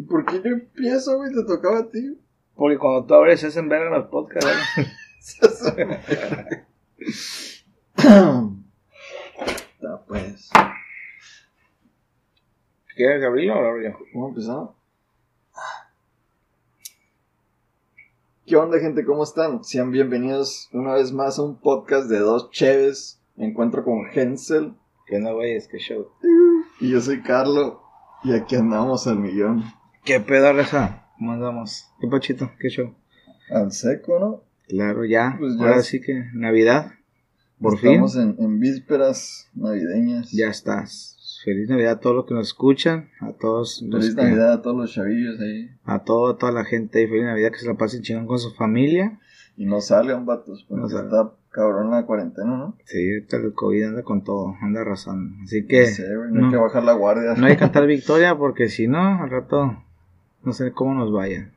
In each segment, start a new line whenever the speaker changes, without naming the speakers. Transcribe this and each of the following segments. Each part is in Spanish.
¿Y por qué yo empiezo, güey? Te tocaba a ti.
Porque cuando tú abres se hacen ver en los podcasts, ¿verdad?
Ya, pues.
¿Quieres abrirlo o lo abro yo?
¿Cómo empezamos? ¿Qué onda, gente? ¿Cómo están? Sean bienvenidos una vez más a un podcast de dos cheves. Me encuentro con Hensel
Que no, güey, es que show.
y yo soy Carlo. Y aquí andamos al millón.
¿Qué pedo, Reza? ¿Cómo andamos? ¿Qué pachito? ¿Qué show?
Al seco, ¿no?
Claro, ya.
Pues ya
Ahora
es-
sí que Navidad. Por
Estamos
fin.
en, en vísperas navideñas.
Ya estás. Feliz Navidad a todos los que nos escuchan. A todos los
Feliz
que-
Navidad a todos los chavillos ahí.
A todo, toda la gente. ahí, Feliz Navidad. Que se la pasen chingón con su familia.
Y no salgan, vatos, porque
No salgan.
está cabrón la cuarentena, ¿no?
Sí, ahorita el COVID anda con todo. Anda arrasando. Así que
Sí, güey, no,
no.
hay que bajar la guardia.
no hay que cantar victoria porque si no, al rato no sé cómo nos vaya.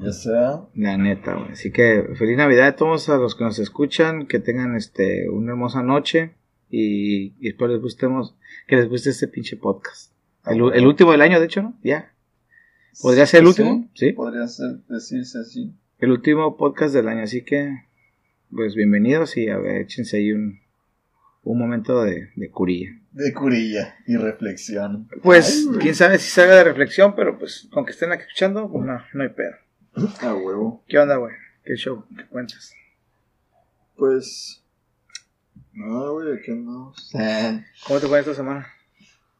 Ya sea.
La neta, güey. Así que feliz Navidad a todos a los que nos escuchan, que tengan este una hermosa noche y, y espero les gustemos, que les guste este pinche podcast. El, el último del año, de hecho, ¿no? Ya. ¿Podría ser el último? Sí.
Podría ser, decirse así.
El último podcast del año, así que pues bienvenidos y a ver, échense ahí un, un momento de, de curilla.
De curilla y reflexión.
Pues
Ay, güey.
quién sabe si salga de reflexión, pero pues aunque estén aquí escuchando, pues no, no hay pedo.
A huevo.
¿Qué onda, güey? ¿Qué show? ¿Qué cuentas?
Pues. Nada, güey, aquí andamos. Eh,
¿Cómo te fue esta semana?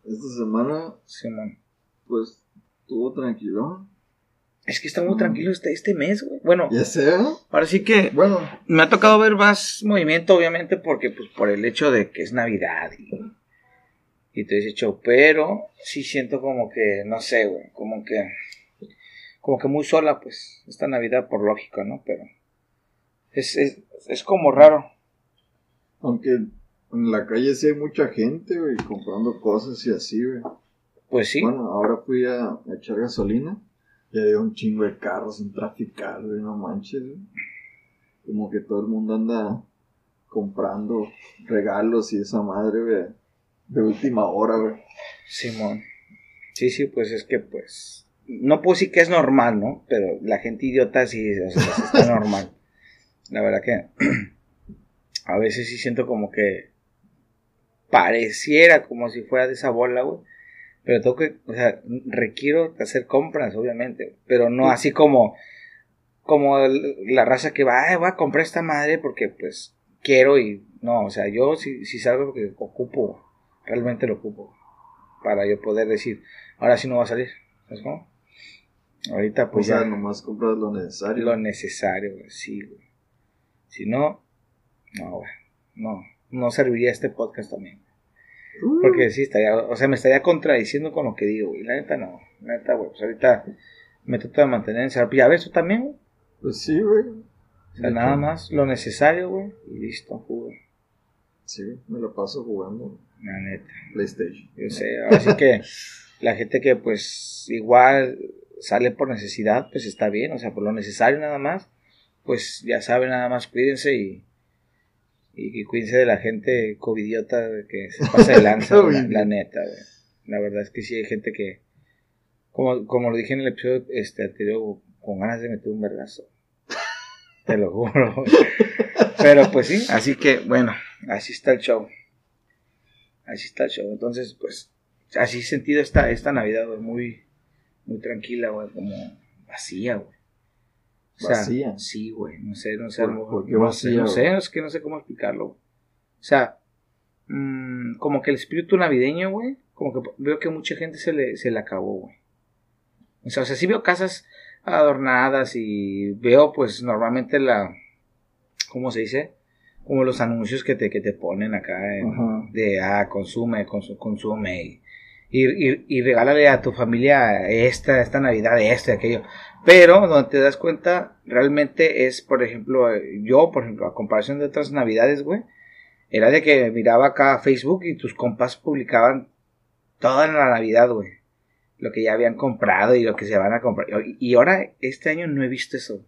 Esta semana,
Simón.
pues, estuvo tranquilo.
Es que está muy tranquilo este, este mes, güey. Bueno,
Ya sé,
ahora sí que
Bueno,
me ha tocado ver más movimiento, obviamente, porque pues por el hecho de que es Navidad y, y te dice show, pero sí siento como que, no sé, güey, como que, como que muy sola, pues, esta Navidad por lógica, ¿no? Pero es, es, es como raro.
aunque en la calle sí hay mucha gente, güey, comprando cosas y así, güey.
Pues sí,
Bueno, ahora fui a, a echar gasolina y había un chingo de carros en traficar, güey, no manches, güey. Como que todo el mundo anda comprando regalos y esa madre, güey, de última hora, güey.
Simón. Sí, sí, pues es que pues no puedo decir que es normal, ¿no? Pero la gente idiota sí, o sea, está normal. La verdad que a veces sí siento como que pareciera como si fuera de esa bola, güey. Pero tengo que, o sea, requiero hacer compras, obviamente, pero no así como como el- la raza que va, "Ay, voy a comprar esta madre porque pues quiero y no, o sea, yo si, si salgo porque ocupo, realmente lo ocupo para yo poder decir, ahora sí no va a salir, ¿sabes cómo? Ahorita pues
o sea,
ya
nomás compras lo necesario.
lo necesario, güey, sí, güey. Si no, no, güey, no, no serviría este podcast también.
Uh,
Porque sí, estaría, o sea, me estaría contradiciendo con lo que digo, güey. La neta no, la neta, güey, pues ahorita me trato de mantener en servicio. A ver, tú también, güey.
Pues sí, güey.
O sea, nada más lo necesario, güey, y listo, jugo.
Sí, me lo paso jugando
La neta.
PlayStation.
Yo sé, así que la gente que pues igual sale por necesidad, pues está bien, o sea, por lo necesario nada más, pues ya saben, nada más cuídense y, y, y cuídense de la gente covidiota que se pasa de lanza, la, la neta, güey. La verdad es que sí hay gente que, como, como lo dije en el episodio este anterior, con ganas de meter un vergazo. Te lo juro. güey. Pero pues sí, así que bueno, así está el show. Así está el show. Entonces, pues, así he sentido esta, esta Navidad, güey, muy, muy tranquila, güey, como vacía, güey. O sea,
¿Vacía?
Sí, güey, no sé, no sé.
¿Por- por qué
no sé,
vacía,
No sé, es que no sé cómo explicarlo. O sea, mm, como que el espíritu navideño, güey, como que veo que mucha gente se le, se le acabó, güey. O sea, o sea, sí veo casas adornadas y veo, pues, normalmente la, ¿cómo se dice? Como los anuncios que te, que te ponen acá en- de, ah, consume, consu- consume y, y, y, y regálale a tu familia esta, esta Navidad, esto y aquello. Pero donde te das cuenta, realmente es, por ejemplo, yo, por ejemplo, a comparación de otras Navidades, güey, era de que miraba acá Facebook y tus compas publicaban toda la Navidad, güey. Lo que ya habían comprado y lo que se van a comprar. Y ahora, este año no he visto eso.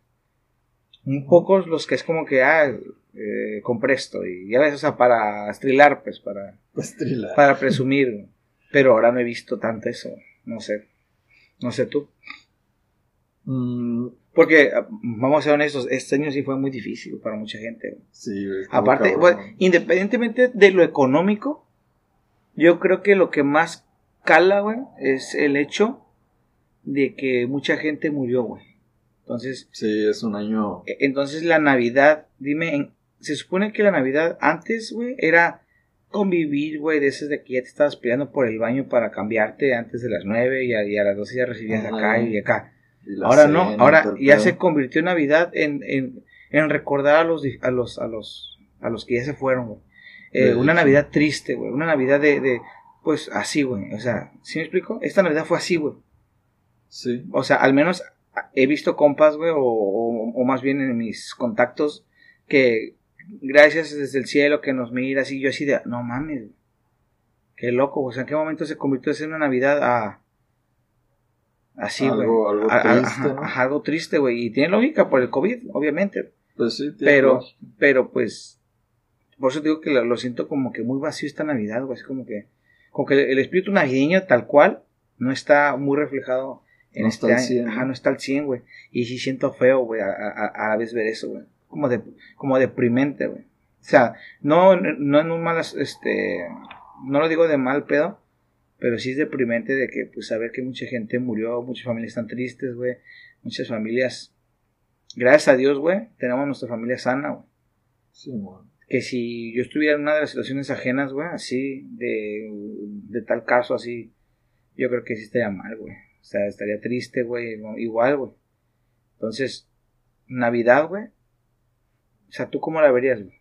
Un pocos los que es como que, ah, eh, compré esto. Y ya ves, o sea, para estrilar, pues, para,
trila.
para presumir. Pero ahora no he visto tanto eso. No sé. No sé tú.
Mm,
Porque, ah, vamos a ser honestos, este año sí fue muy difícil para mucha gente.
sí,
Aparte, pues, independientemente de lo económico, yo creo que lo que más cala, güey, es el hecho de que mucha gente murió, güey. Entonces,
Sí, es un año.
e- entonces la Navidad, dime, en- se supone que la Navidad antes, güey, era convivir, güey, de esas de que ya te estabas peleando por el baño para cambiarte antes de las nueve y a, y a las doce ya recibías
Ajá.
acá y acá.
la
Ahora
cena
no, ahora ya se convirtió Navidad en, en, en recordar a los, a los, a los, a los que ya se fueron, güey. Eh, una. Navidad triste, güey. Una Navidad de, de, pues así, güey. O sea, ¿sí me explico? Esta Navidad fue así, güey.
Sí,
O sea, al menos he visto compas, güey, o, o, o más bien en mis contactos, que gracias desde el cielo que nos mira así, yo así de, no mames, qué loco, o sea, ¿en qué momento se convirtió ser una Navidad a... Así, güey.
Algo- algo
A- a-
triste,
algo triste, güey. Y tiene lógica por el COVID, obviamente.
pues sí, tiene
Pero,
lógica.
pero pues, por eso digo que lo, lo siento como que muy vacío esta Navidad, güey. Es como que, como que el espíritu navideño tal cual no está muy reflejado en
No
este año.
100,
Ajá,
¿no?
no está al 100, güey. Y sí siento feo, güey, a, a- a la vez ver eso, güey. Como, de, como deprimente, güey. O sea, no, no en un mal, este, no lo digo de mal pedo, pero sí es deprimente de que, pues, saber que mucha gente murió, muchas familias están tristes, güey. Muchas familias, gracias a Dios, güey, tenemos nuestra familia sana, güey
Sí, bueno.
que si yo estuviera en una de las situaciones ajenas, güey, así, de, de tal caso, así, yo creo que sí estaría mal, güey. O sea, estaría triste, güey, igual, güey. Entonces, Navidad, güey. O sea, ¿tú cómo la verías, güey?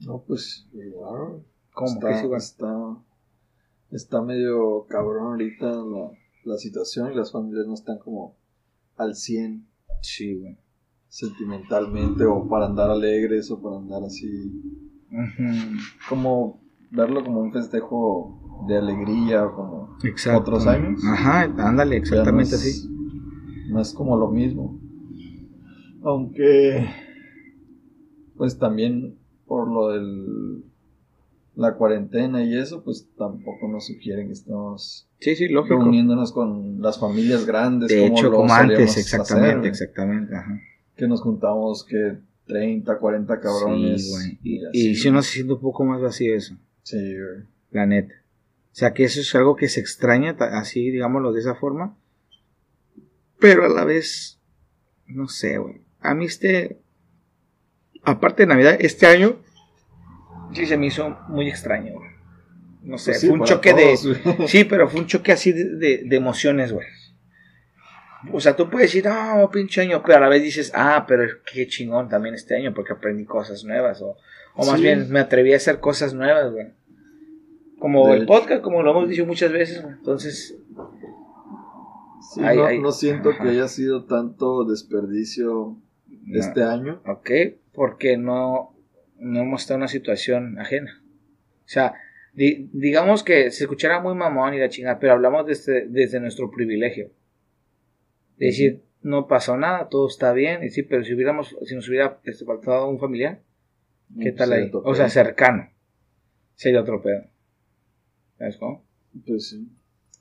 No, pues igual.
¿Cómo?
Está,
¿Qué es igual?
está, está medio cabrón ahorita la, la situación y las familias no están como al 100
Sí, güey.
sentimentalmente o para andar alegres o para andar así.
Ujú.
Como verlo como un festejo de alegría o como
Exacto.
otros años.
Ajá, ándale, exactamente
no es-
así.
No es como lo mismo. Aunque, pues también por lo del la cuarentena y eso, pues tampoco nos sugieren que estemos
Sí, sí, lógico.
reuniéndonos con las familias grandes.
De hecho,
lo
como antes, exactamente,
hacer,
exactamente, ajá.
Que nos juntamos que 30, 40 cabrones.
Sí. Y,
así.
y si uno se siente un poco más vacío eso.
Sí, güey.
la neta. O sea, que eso es algo que se extraña, así, digámoslo de esa forma. Pero a la vez, no sé, güey. A mí este, aparte de Navidad, este año, sí se me hizo muy extraño, güey. No sé,
Pues sí,
fue un choque
todos,
de... Sí, pero fue un choque así de, de- de emociones, güey. O sea, tú puedes decir, ah, pinche año, pero a la vez dices, ah, pero qué chingón también este año porque aprendí cosas nuevas. O, o más
Sí.
bien me atreví a hacer cosas nuevas, güey. Como el podcast, como lo hemos dicho muchas veces, güey. Entonces,
Sí,
Ay,
no,
ay.
no siento
Ajá.
que haya sido tanto desperdicio
no.
este año.
Ok, porque no, no hemos estado en una situación ajena. O sea, di- digamos que se escuchara muy mamón y la chingada, pero hablamos desde, desde nuestro privilegio. De decir, no pasó nada, todo está bien, y sí, pero si hubiéramos, si nos hubiera este, faltado un familiar, ¿qué
No,
tal
pues,
ahí? O sea, cercano. Sería otro pedo. ¿Sabes cómo?
Pues sí.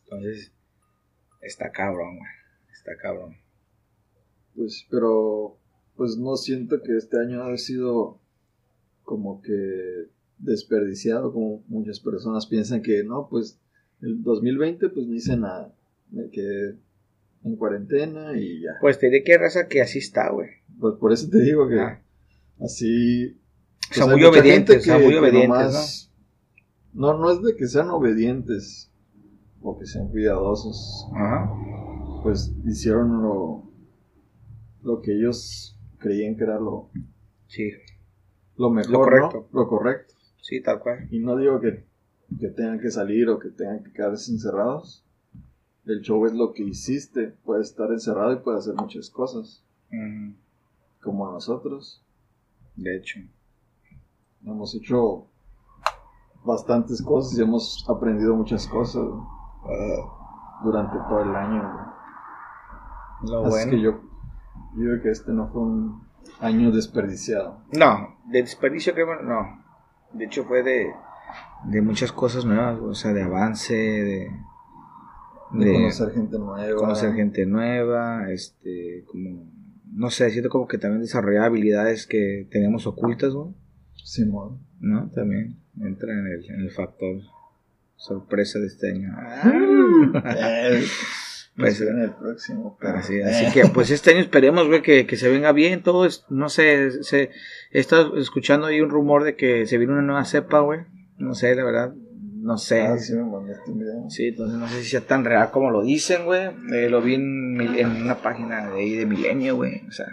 Entonces, está cabrón, güey. Está cabrón.
Pues, pero, pues no siento que este año haya sido como que desperdiciado, como muchas personas piensan que no, pues el 2020 pues no hice nada, me quedé en cuarentena y ya.
Pues te diré que raza que así está, güey.
Pues por eso te digo que
Ah.
así...
O sea,
pues,
muy
hay mucha
obedientes, o sea, muy obedientes,
nomás- ¿no? No, es de que sean obedientes o que sean cuidadosos,
Ajá.
pues hicieron lo, lo que ellos creían que era lo,
Sí,
lo mejor,
Lo correcto.
¿no? Lo correcto.
sí, tal cual.
Y no digo que, que tengan que salir o que tengan que quedarse encerrados. El show es lo que hiciste. Puedes estar encerrado y puedes hacer muchas cosas. Como nosotros.
De hecho.
Hemos hecho bastantes cosas y hemos aprendido muchas cosas durante todo el año.
Lo
Así
bueno.
que yo, yo digo que este no fue un año desperdiciado.
No, de desperdicio creo que no. De hecho fue de, de muchas cosas nuevas, o sea, de avance, de,
De, conocer gente nueva.
Conocer gente nueva, este, como, no sé, siento como que también desarrollar habilidades que tenemos ocultas, ¿no?
Simón.
¿No? También entra en el, en el factor sorpresa de este año. Ah.
pues en el próximo.
Así, así, que pues este año esperemos, güey, que, que, se venga bien todo. no sé, se, he estado escuchando ahí un rumor de que se viene una nueva cepa, güey. No sé, la verdad, no sé.
Ah, sí, me mandaste un video.
Sí, entonces no sé si sea tan real como lo dicen, güey. Eh, lo vi en, en, una página de ahí de Milenio, güey. O sea,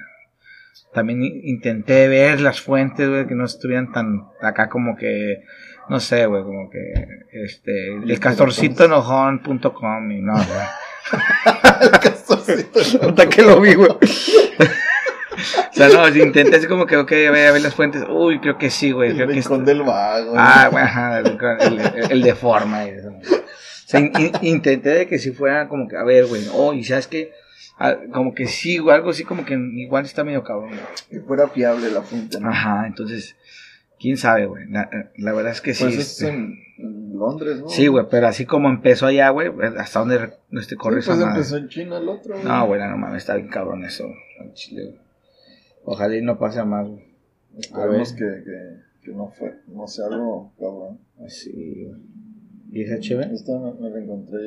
también intenté ver las fuentes, güey, que no estuvieran tan acá como que no sé, güey, como que este el castorcito enojón.com y no, güey. Hasta que lo vi, güey. o sea, no, intenté así como que, ok, a ver las fuentes. Uy, creo que sí, güey.
El rincón del vago.
Ah, güey, ajá, el, el, de forma. O sea, intenté de que si fuera como que, a ver, güey, oh, y sabes que, como que sí, güey, algo así como que igual está medio cabrón.
Que fuera fiable la fuente,
¿no? Ajá, entonces, quién sabe, güey. La, la, verdad es que sí.
Pues es en, Londres, ¿no?
Sí, güey, pero así como empezó allá, güey, hasta donde este corre
sí, pues empezó en China el otro, güey.
No, güey, no mames, está bien cabrón eso. Chile, Ojalá y no pase a más, güey.
Esperemos que, que, que, no fue, no sea algo cabrón.
Así, güey. ¿Y esa chévere?
Esta me, me, la encontré.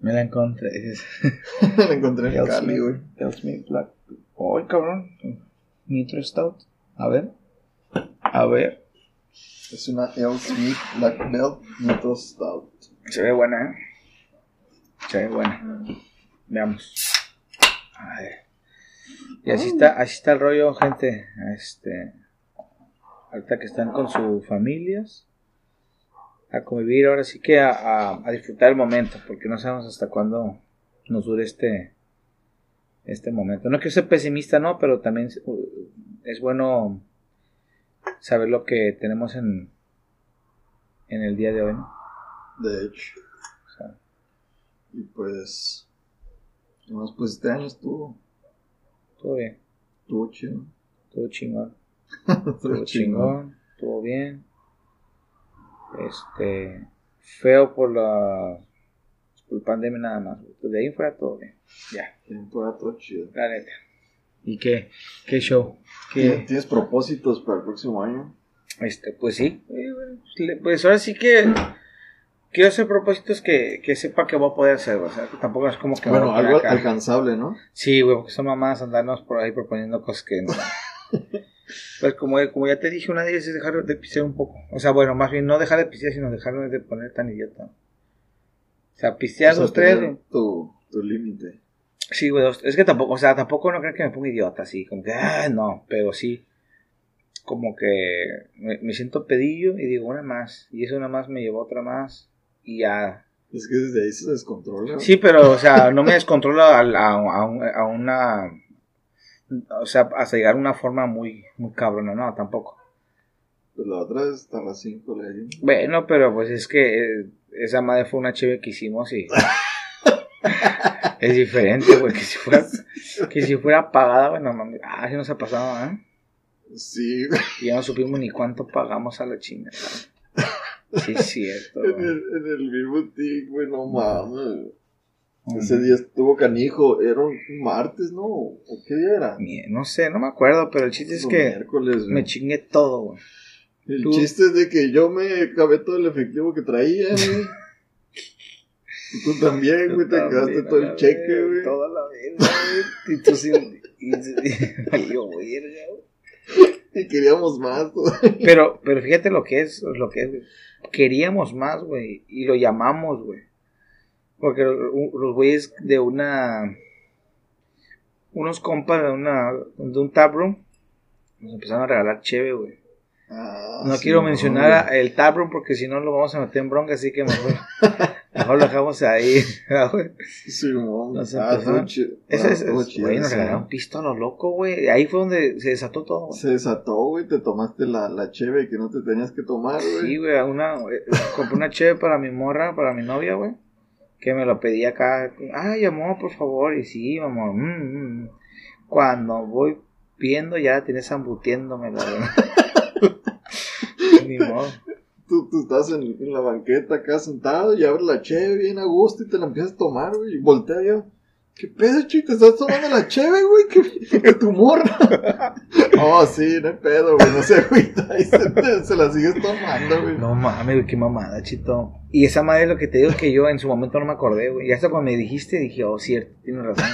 Me la encontré.
me la encontré en Cali, güey.
Smith Black. Ay, cabrón. Nitro Stout. A ver. A ver.
Es una L. Smith Black Belt Nitro Stout.
Se ve buena, ¿eh? Se ve buena. Veamos. A ver. Y así está, así está el rollo, gente. Este. Ahorita que están con sus familias. A convivir, ahora sí que a, a, disfrutar el momento. Porque no sabemos hasta cuándo nos dure este. Este momento. No quiero ser pesimista, ¿no? Pero también es bueno saber lo que tenemos en, en el día de hoy.
De hecho. y pues, pues este año estuvo.
Todo bien.
Estuvo chido.
Estuvo chingón. estuvo chingón. Estuvo bien. Este, feo por la por pandemia nada más. De ahí fuera todo bien. Ya.
De ahí fuera todo chido.
La neta. ¿Y qué, qué show?
¿Tienes propósitos para el próximo año?
Este, pues sí. Pues ahora sí que quiero hacer propósitos que, que sepa que voy a poder hacer, o sea, tampoco es como que...
Bueno, algo alcanzable, ¿no?
Sí, güey, porque son mamás andarnos por ahí proponiendo cosas que no... pues como, como ya te dije, una de ellas es dejar de pisear un poco. O sea, bueno, más bien no dejar de pisear, sino dejar de poner tan idiota. O sea, pistear dos, tres...
Tu, tu límite.
Sí, güey, es que tampoco, o sea, tampoco no creo que me ponga idiota, así, como que, ah, no, pero sí, como que me, siento pedillo y digo una más, y eso una más me llevó otra más, y ya.
Es que desde ahí se descontrola.
Sí, pero, o sea, no me descontrola a, a, a, una, o sea, hasta llegar a una forma muy, muy cabrona, no, tampoco.
Pues la otra es hasta las 5 le
Bueno, pero pues es que eh, esa madre fue una chévere que hicimos y... es diferente, güey, que si fuera, que si fuera pagada, bueno, mami, ah, sí nos ha pasado, ¿eh?
Sí.
Y ya no supimos ni cuánto pagamos a la china. Sí, es cierto.
en, el, en el mismo güey, no mames. Ese día estuvo canijo, era un martes, ¿no? ¿O qué día era?
No sé, no me acuerdo, pero el chiste es que me chingué todo, güey.
El chiste es de que yo me acabé todo el efectivo que traía, güey. Y tú también, güey, te quedaste todo el cheque, güey.
Toda la vez, güey. Y tú sí. Y, yo,
Y queríamos más, güey.
Pero, pero fíjate lo que es, lo que es, Queríamos más, güey. Y lo llamamos, güey. Porque los güeyes de una. Unos compas de una. De un taproom. Nos empezaron a regalar cheve, güey. Ah, no quiero mencionar el taproom porque si no lo vamos a meter en bronca, así que mejor. Mejor lo dejamos ahí.
sí, no.
Ese es, güey, nos regalaron loco, güey. Ahí fue donde se desató todo,
Se desató, güey. Te tomaste la, la cheve que no te tenías que tomar, güey.
Sí, güey. Una, compré una cheve para mi morra, para mi novia, güey. Que me lo pedí acá. Ay, amor, por favor. Y sí, amor. Mm, mm, mm. Cuando voy viendo, ya la tienes embutiéndome, güey. Ni modo
tú, tú estás en, en la banqueta acá sentado y abres la cheve bien a gusto y te la empiezas a tomar, güey, y voltea yo. ¿Qué pedo, chico? ¿Te estás tomando la cheve, güey? ¿Qué, qué tu morra? oh, sí, no hay pedo, güey, no se agüita. Y se, se la sigues tomando, güey.
No mames, güey, qué mamada, chito. Y esa madre es lo que te digo que yo en su momento no me acordé, güey. Y hasta cuando me dijiste dije, oh, cierto, tienes razón.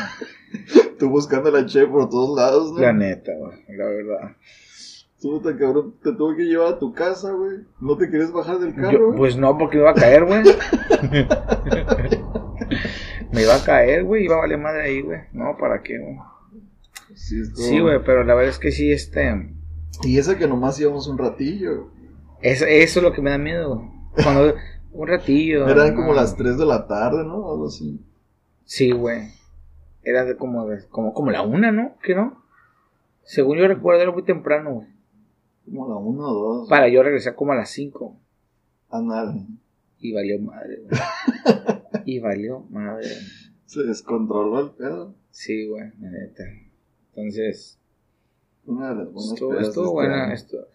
Tú buscando la cheve por todos lados, ¿no?
La neta, güey, la verdad.
Tú, te cabrón, te tuve que llevar a tu casa, güey. ¿No te quieres bajar del carro,
Yo-
güey?
pues no, porque me iba a caer, güey. me iba a caer, güey, iba a valer madre ahí, güey. No, ¿para qué, güey?
Sí,
güey, pero la verdad es que sí, este...
Y esa que nomás íbamos un ratillo.
Eso, eso es lo que me da miedo. Cuando... Un ratillo.
Eran
no.
como las 3 de la tarde, ¿no? Algo así.
Sí, güey. Era de como, de, como, como la una, ¿no? ¿Qué no? Según yo recuerdo, era muy temprano, güey.
Como la 1 o 2.
Para yo regresar como a las cinco.
Anal.
Y valió madre, güey. y valió madre.
Se descontroló el pedo.
Sí, güey, la neta. Entonces,
Una de las buenas
estuvo, estuvo
este
buena esto.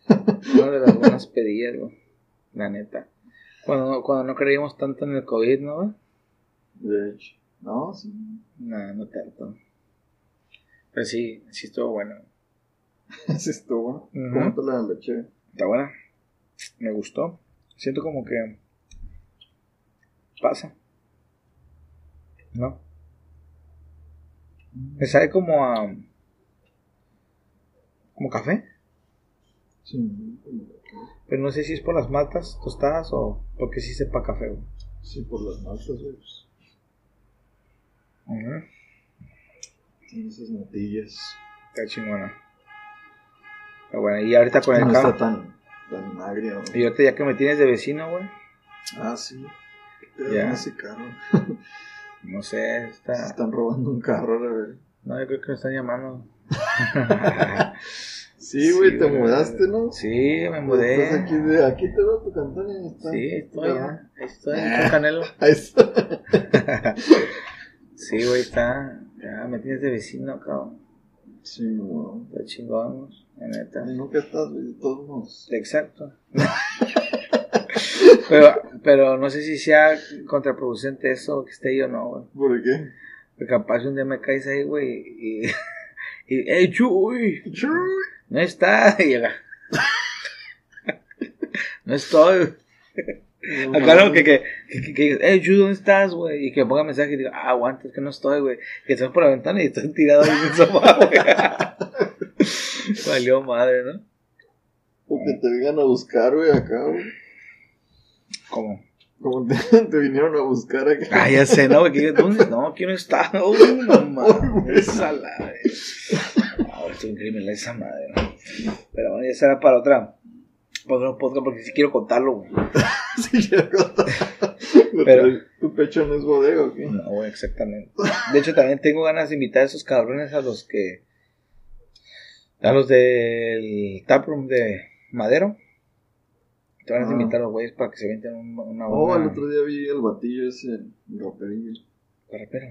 Una de las buenas pedidas, güey. La neta. Cuando, cuando no creíamos tanto en el COVID, ¿no, güey?
De hecho. No, sí.
No, no tanto. Pero sí, sí estuvo bueno.
Sí estuvo.
Ujú.
¿Cómo te la leche?
Está buena. Me gustó. Siento como que pasa. ¿No? Me sabe como a como café,
Sí.
pero no sé si es por las maltas tostadas o porque sí sepa café. güey.
Sí, por las maltas, güey. pues. Tiene esas natillas.
Está chingona. Está buena. Y ahorita con el
No está tan, tan agria. güey.
Y ahorita ya que me tienes de vecino, güey.
Ah, sí. Pero
Ya.
ese carro.
No sé,
Se
está.
están robando un carro, güey.
No, yo creo que me están llamando.
Sí, güey,
Sí,
te
güey.
mudaste, ¿no?
Sí, me mudé.
Estás aquí, de, aquí te veo tu cantón y está.
Sí, estoy
Ah,
ya. Ahí estoy, con Canelo.
Ahí está.
Sí, güey, está. Ya me tienes de vecino, cabrón.
Sí, no.
Está chingón, la neta.
Y nunca estás, güey, de todos modos.
Exacto. pero, pero no sé si sea contraproducente eso, que esté ahí o no, güey.
¿Por qué?
Porque capaz un día me caes ahí, güey, y. Y, ¡Ey, Chuy! No está. Y llega. no estoy. Acá no, que, que, que, hey, Chu, ¿dónde estás, güey? Y que ponga mensaje y diga, ah, aguanta, es que no estoy, güey. Que estoy por la ventana y estoy tirado ahí en el sofá, güey. Valió madre, ¿no?
O que te vengan a buscar, güey, acá, güey.
¿Cómo?
Como te, te vinieron a buscar acá.
Ah, ya sé, ¿no? güey, ¿Dónde? No, aquí no está. Uy, no mames. Esa la esto es increíble esa madre, ¿no? Pero bueno, ya será para otra. Para otro podcast porque sí quiero contarlo, güey.
Sí, quiero contar.
Pero-
¿Tu pecho no es bodega o qué?
No, güey, exactamente. De hecho, también tengo ganas de invitar a esos cabrones a los que. A los del taproom de Madero. Te van a
Ah.
invitar a los güeyes para que se venten un- una
Oh, el otro día vi el batillo ese, el raperillo.
Rapero.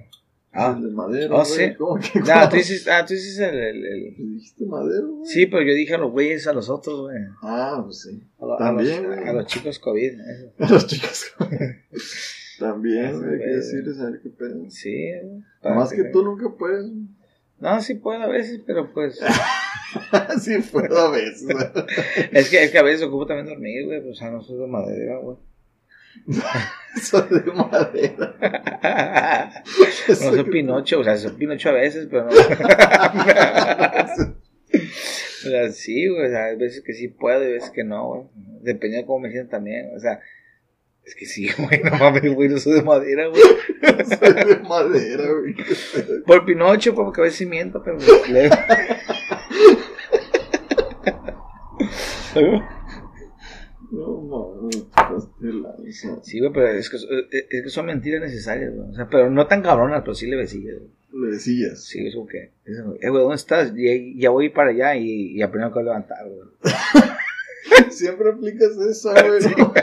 Ah,
el de madero,
Oh,
güey.
sí.
¿Cómo que?
Ah, tú dices, ah, tú dices el, el- el-
¿Dijiste madero, güey?
Sí, pero yo dije a los güeyes, a los otros, güey.
Ah, pues sí.
A, lo- a
También,
los, a los chicos COVID. eso.
Los chicos. También,
Eso,
güey, hay que decirles a ver qué pedo.
Sí.
Más que tú nunca puedes.
No, sí puedo a veces, pero pues.
sí puedo a veces.
es, que, es que a veces ocupo también dormir, güey. Pues, o sea, no soy de madera, güey.
Soy de madera.
No soy Pinocho, o sea, soy Pinocho a veces, pero no. O sea, sí, güey, o sea, hay veces que sí puedo y veces que no, güey. Dependiendo de cómo me siento también, o sea, es que sí, güey, no mames, güey, no soy de madera, güey.
Soy de madera, güey.
Por Pinocho, porque a veces sí miento, pero pues, leve.
No mames, pasaste de lanza.
Sí, güey, pero es que, es que son mentiras necesarias, güey. O sea, pero no tan cabronas, pero sí le güey.
Le decías.
Sí, es como que, eh, güey, ¿dónde estás? Ya voy para allá y, y aprendo a levantar, güey.
Siempre aplicas eso, güey. ¿no?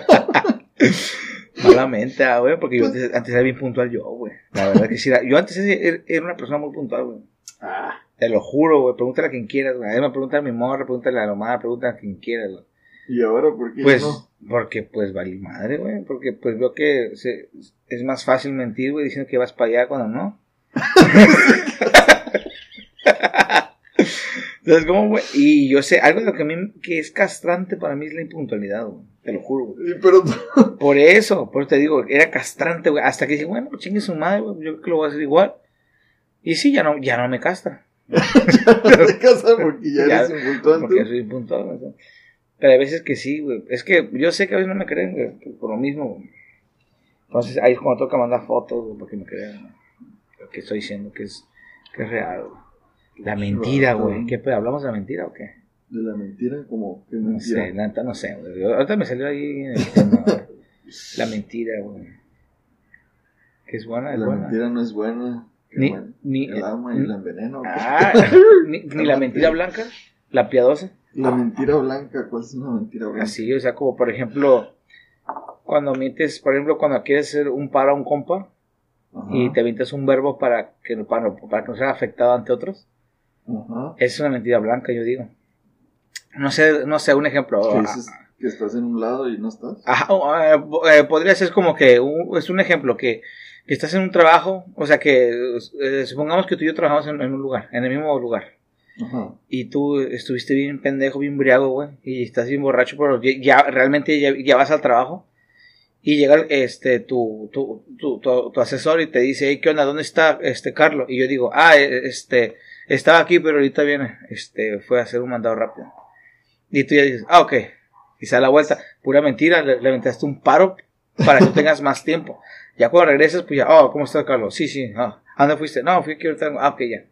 Malamente, ah, güey, porque yo antes, antes era bien puntual yo, güey. La verdad que sí, era, yo antes era, era una persona muy puntual, güey.
Ah,
Te lo juro, güey, pregúntale a quien quieras, güey. A mí me preguntan a mi morra, pregúntale a la mamá, pregúntale a quien quieras, güey.
¿Y ahora por qué
Pues,
no?
porque pues valí madre, güey. Porque pues veo que se- es más fácil mentir, güey, diciendo que vas para allá cuando no. Entonces, ¿cómo, güey? Y yo sé, algo de lo que a mí que es castrante para mí es la impuntualidad, güey. Te lo juro, güey.
Pero
Por eso, por eso te digo, era castrante, güey. Hasta que dije, bueno, chingue su madre, güey. Yo creo que lo voy a hacer igual. Y sí, ya no, ya no me castra.
te casas porque ya,
Ya,
eres impuntual.
Porque soy puntual, güey. Pero hay veces que sí, güey. Es que yo sé que a veces no me creen, güey. Por lo mismo, güey. Entonces ahí es cuando toca mandar fotos, güey, para que me crean. güey. Lo que estoy diciendo que es, que es real, güey. La mentira, güey. ¿Qué pedo? ¿Hablamos de la mentira o qué?
De la mentira, como que
No
mentira.
sé, la neta no sé, güey. Ahorita me salió ahí en el tema, güey. La mentira, güey. Que es buena, es
la
buena.
mentira no es buena.
Ni-
buena.
ni-
el alma y la envenena. ¿o qué?
Ah, ni, ni la mentira blanca, la piadosa.
La mentira blanca, ¿cuál es una mentira blanca?
Así, o sea, como por ejemplo, cuando mientes, por ejemplo, cuando quieres hacer un paro a un compa
Ajá,
y te avientas un verbo para que, no- para, para que no sea afectado ante otros,
Ajá.
es una mentira blanca, yo digo. No sé, no sé, un ejemplo.
Que dices que estás en un lado y no estás.
Ajá, eh, eh, podría ser como que un- es un ejemplo que, que estás en un trabajo, o sea que eh, supongamos que tú y yo trabajamos en, en un lugar, en el mismo lugar. Y tú estuviste bien pendejo, bien briago, güey, y estás bien borracho, pero ya, realmente ya, vas al trabajo y llega este tu, tu, tu, tu- asesor y te dice, hey, ¿qué onda? ¿Dónde está este Carlos? Y yo digo, ah, eh, este, estaba aquí, pero ahorita viene, este, fue a hacer un mandado rápido. Y tú ya dices, ah, ok, y se da la vuelta, pura mentira, le, le aventaste un paro para que tengas más tiempo. Ya cuando regresas, pues ya, oh, ¿cómo está Carlos? Sí, sí, ah, ¿a dónde fuiste? No, fui aquí ahorita, ah, ok, ya.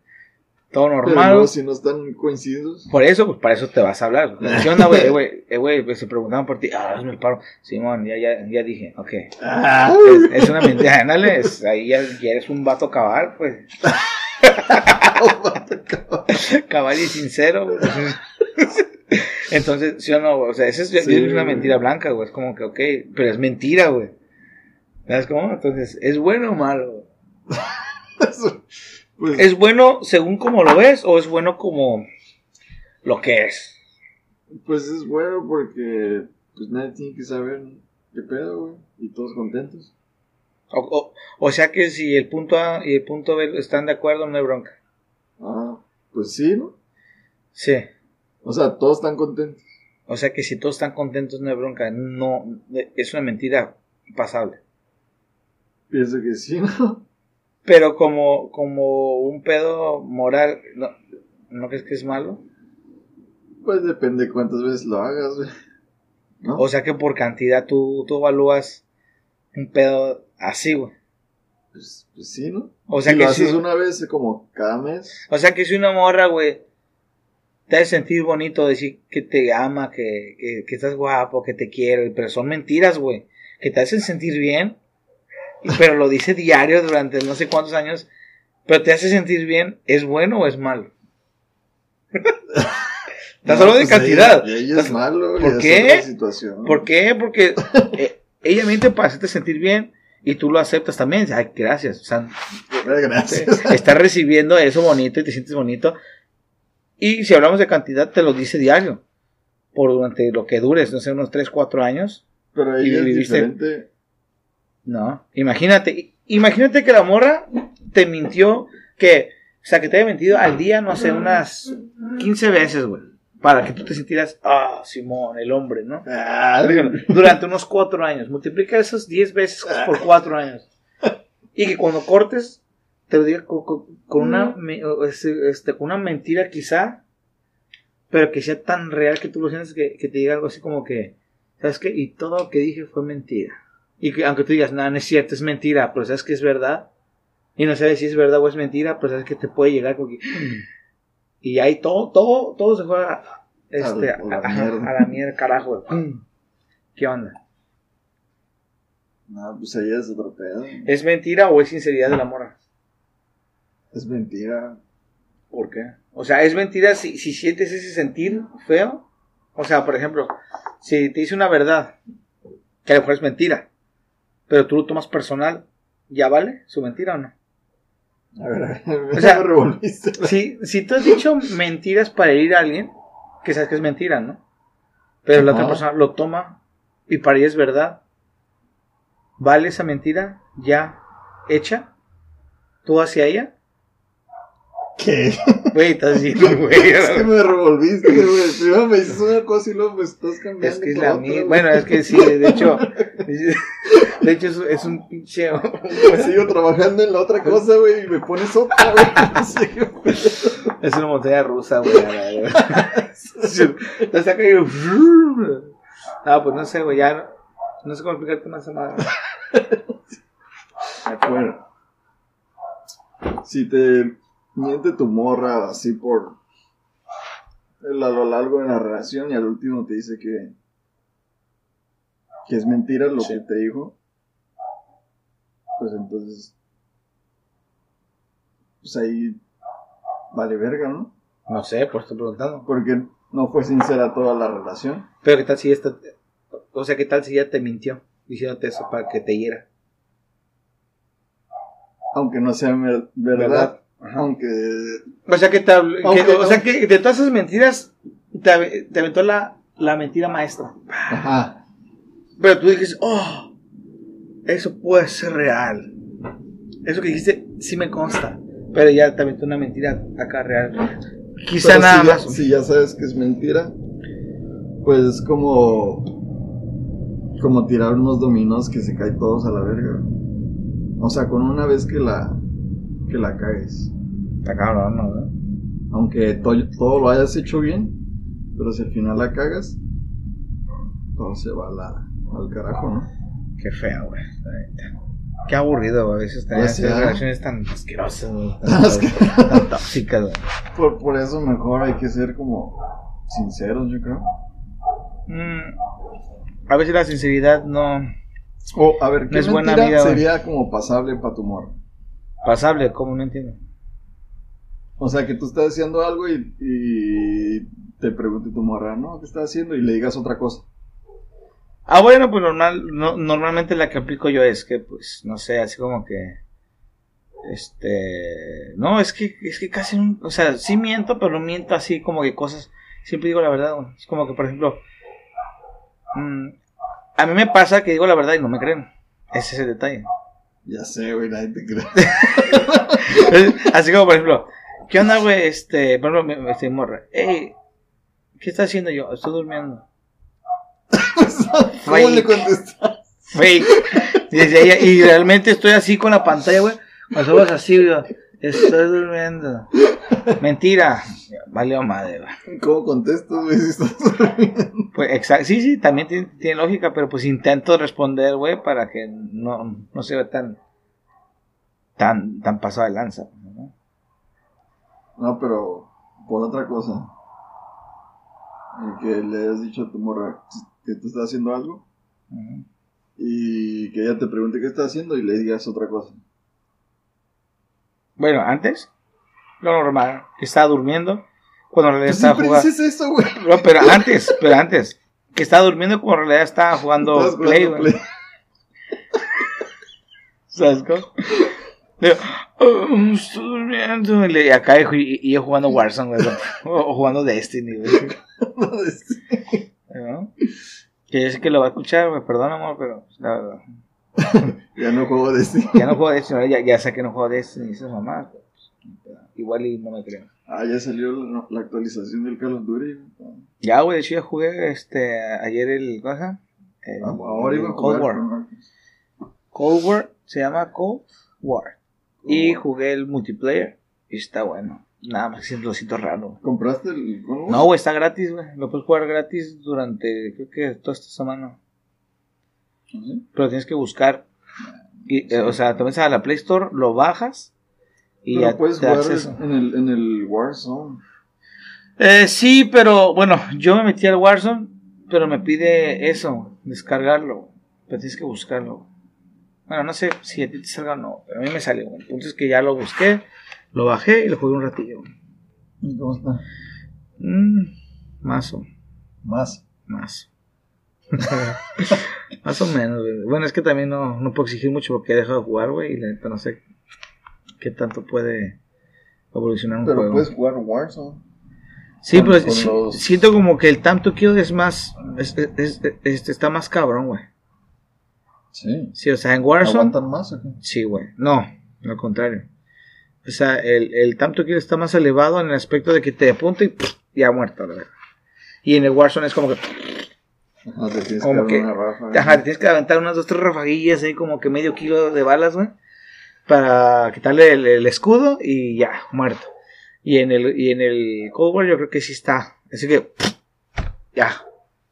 Todo
Pero
normal.
no, si no están coincididos.
Por eso, pues para eso te vas a hablar. ¿Qué onda, güey? Eh, güey, eh, güey, pues, se preguntaban por ti. Ah, el paro. Simón, ya, ya, ya dije, ok.
Ah,
Es, es una mentira, ándale, ahí ya, ya eres un vato cabal, pues. cabal y sincero, güey. Entonces, sí o no, o sea, esa es,
Sí,
es una mentira blanca, güey. Es como que, ok, pero es mentira, güey. ¿Sabes cómo? Entonces, ¿es bueno o malo?
pues,
¿Es bueno según como lo ves o es bueno como lo que es?
pues es bueno porque pues nadie tiene que saber qué pedo, güey. Y todos contentos.
O, o- o sea que si el punto A y el punto B están de acuerdo, no hay bronca.
Ah, pues sí, ¿no?
Sí.
O sea, todos están contentos.
O sea que si todos están contentos, no hay bronca. No, es una mentira pasable.
Pienso que sí, ¿no?
Pero como, como un pedo moral, ¿no, ¿no crees que es malo?
Pues depende cuántas veces lo hagas, güey. ¿No?
O sea que por cantidad tú, tú evalúas un pedo así, güey.
Pues, pues sí, ¿no?
O sea
si
que
lo haces
sí.
una vez como cada mes.
O sea que si una morra, güey, te hace sentir bonito decir que te ama, que, que, que estás guapo, que te quiere, pero son mentiras, güey, que te hacen sentir bien, pero lo dice diario durante no sé cuántos años, pero te hace sentir bien, ¿es bueno o es malo? Estás hablando de
pues,
cantidad.
Ella, es malo,
¿Por
y
qué? ¿Por qué? Porque eh, ella miente para hacerte sentir bien y tú lo aceptas también. Ay, gracias. O sea,
Gracias.
estás recibiendo eso bonito y te sientes bonito. Y si hablamos de cantidad, te lo dice diario. Por durante lo que dures, no sé, unos 3, 4 años.
Pero
Y
ella es
viviste-
diferente.
No. Imagínate, imagínate que la morra te mintió que, o sea, que te haya mentido al día, no sé, unas 15 veces, güey. Para que tú te sintieras, ah, Simón, el hombre, ¿no?
Ah,
Durante unos 4 años. Multiplica esas 10 veces por 4 años. Y que cuando cortes, te lo diga con, una, este, este, con una mentira quizá, pero que sea tan real que tú lo sientes que, que te diga algo así como que, ¿sabes qué? Y todo lo que dije fue mentira. Y que aunque tú digas, nada, no es cierto, es mentira, pero sabes que es verdad. Y no sabes si es verdad o es mentira, pero sabes que te puede llegar como que... Y ahí todo, todo, todo se juega este,
A la
a-
mierda.
a la mierda, carajo. ¿Qué onda?
No, pues ella es otro pedo.
¿Es mentira o es sinceridad de la morra?
Es mentira.
¿Por qué? O sea, ¿es mentira si, si sientes ese sentir feo? O sea, por ejemplo, si te dice una verdad, que a lo mejor es mentira, pero tú lo tomas personal, ¿ya vale su mentira o no?
A ver, a ver,
O sea,
revolviste.
Si, si tú has dicho mentiras para herir a alguien, que sabes que es mentira, ¿no? pero la otra persona lo toma y para ella es verdad. ¿Vale esa mentira ya hecha? ¿Tú hacia ella?
¿Qué?
Güey, estás diciendo, güey.
Es que me revolviste, güey. Primero me dices una cosa y luego me estás cambiando.
Es que es la misma. Bueno, es que sí, de hecho. De hecho, es, un pinche.
Sigo trabajando en la otra cosa, güey, y me pones otra, güey. No.
Es una montaña rusa, güey. Te saca y. Ah, pues no sé, güey. Ya no, no sé cómo explicarte más a nada.
Bueno, si te miente tu morra así por el- a lo largo de la relación y al último te dice que que es mentira lo
Sí.
que te dijo, pues entonces pues ahí vale verga, ¿no?
No sé, por estoy preguntando.
Porque no fue sincera toda la relación.
Pero qué tal si esta. O sea, qué tal si ella te mintió diciéndote eso para que te hiera.
Aunque no sea ¿Verdad?
Ajá.
aunque
O sea, que te
Aunque
que- o
no-
sea, que de todas esas mentiras te, te aventó la, la mentira maestra.
ajá,
Pero tú dijiste, oh, eso puede ser real. Eso que dijiste sí me consta. Pero ya te aventó una mentira acá real. Quizá
Pero
nada
si ya-
más.
si ya sabes que es mentira, pues es como. Como tirar unos dominos que se caen todos a la verga. O sea, con una vez que la. Que la cagues.
Está cabrón, ¿no?
Aunque to- todo lo hayas hecho bien, pero si al final la cagas, todo se va la- al carajo, ¿no?
Qué feo, güey. Qué aburrido, güey, a veces tener esas relaciones tan asquerosas,
Tan
tan, tóxicas, güey.
Por, por eso mejor hay que ser como sinceros, yo creo.
Mm, a veces la sinceridad no.
O, a ver, ¿qué
No es buena
sería como pasable para tu morro?
Pasable, ¿cómo no entiendo?
O sea, que tú estás haciendo algo y, y te pregunte tu morra, ¿no? ¿Qué estás haciendo? Y le digas otra cosa.
Ah, bueno, pues normal, no, normalmente la que aplico yo es que, pues, no sé, así como que, este, no, es que, es que casi, un- o sea, sí miento, pero no miento así como que cosas, siempre digo la verdad, es como que, por ejemplo, mm, a mí me pasa que digo la verdad y no me creen, ese es el detalle.
Ya sé, güey, nadie te cree.
así como, por ejemplo, ¿qué onda, güey? Este, por ejemplo, me, me estoy morra, hey, ¿qué estás haciendo yo? Estoy durmiendo.
¿Cómo
Fake.
le contestas?
Fake. Y, ella, y realmente estoy así con la pantalla, güey. Los ojos así, güey. Estoy durmiendo. Mentira. Valió madre.
¿Cómo contestas, güey, si estás durmiendo?
Pues, exacto. Sí, sí, también tiene, tiene lógica, pero pues intento responder, güey, para que no, no se vea tan, tan, tan pasado de lanza. ¿no?
No, pero por otra cosa. Que le hayas dicho a tu morra que tú estás haciendo algo y que ella te pregunte qué estás haciendo y le digas otra cosa.
Bueno, antes, lo normal, que estaba durmiendo, cuando en realidad estaba jugando.
dices eso, güey.
No, pero antes, pero antes, que estaba durmiendo cuando en realidad estaba jugando Play, güey.
Play.
¿Sabes cómo? Digo, "Oh, estoy durmiendo. Y, le- acá y, y yo jugando Warzone, güey. O, o jugando Destiny, güey. ¿No? Que yo sé que lo va a escuchar, güey. Perdón, amor, pero la verdad.
Ya no juego de este.
Ya no juego Destiny, ya, ya sé que no juego Destiny esas mamás. pues, igual y no me creo.
Ah, ya salió la, la actualización del Call of Duty.
Ya, güey, de hecho ya jugué este, ayer el. ¿Cómo? El-
Ah, Ahora iba a
el
jugar.
Cold War.
con-
Cold War se llama Cold War. Y jugué el multiplayer y está bueno. Nada más siento, lo siento raro.
¿Compraste el Cold War?
No, güey, está gratis, güey. Lo puedes jugar gratis durante, creo que toda esta semana. Pero tienes que buscar. Y, eh, o sea, te metes a la Play Store, lo bajas y
Pero
ya
puedes
te
jugar
acceso.
en el, en el Warzone.
Eh, sí, pero bueno, yo me metí al Warzone, pero me pide eso, descargarlo. Pero tienes que buscarlo. Bueno, no sé si a ti te salga o no, pero a mí me salió. Entonces que ya lo busqué, lo bajé y lo jugué un ratillo.
¿Y ¿Cómo está?
Mm, mazo,
Más.
mazo. Más o menos, güey. Bueno, es que también no, no puedo exigir mucho porque he dejado de jugar, güey, y la neta no sé qué tanto puede evolucionar un
Pero
juego.
puedes jugar Warzone.
Sí, pero
los-
siento como que el Time to Kill es más. es- es- es- este está más cabrón, güey.
Sí.
Sí, o sea, en Warzone.
¿Aguantan más o qué?
Sí, güey. No, al contrario. O sea, el, el Time to Kill está más elevado en el aspecto de que te apunta y pff, ya muerto, la verdad. Y en el Warzone es como que.
Te tienes
Como
que
que-
una.
Ajá, te tienes que aventar unas dos, tres rafaguillas ahí, como que medio kilo de balas, güey. Para quitarle el, el escudo y ya, muerto. Y en el, y en el Cold War yo creo que sí está. Así que, ya,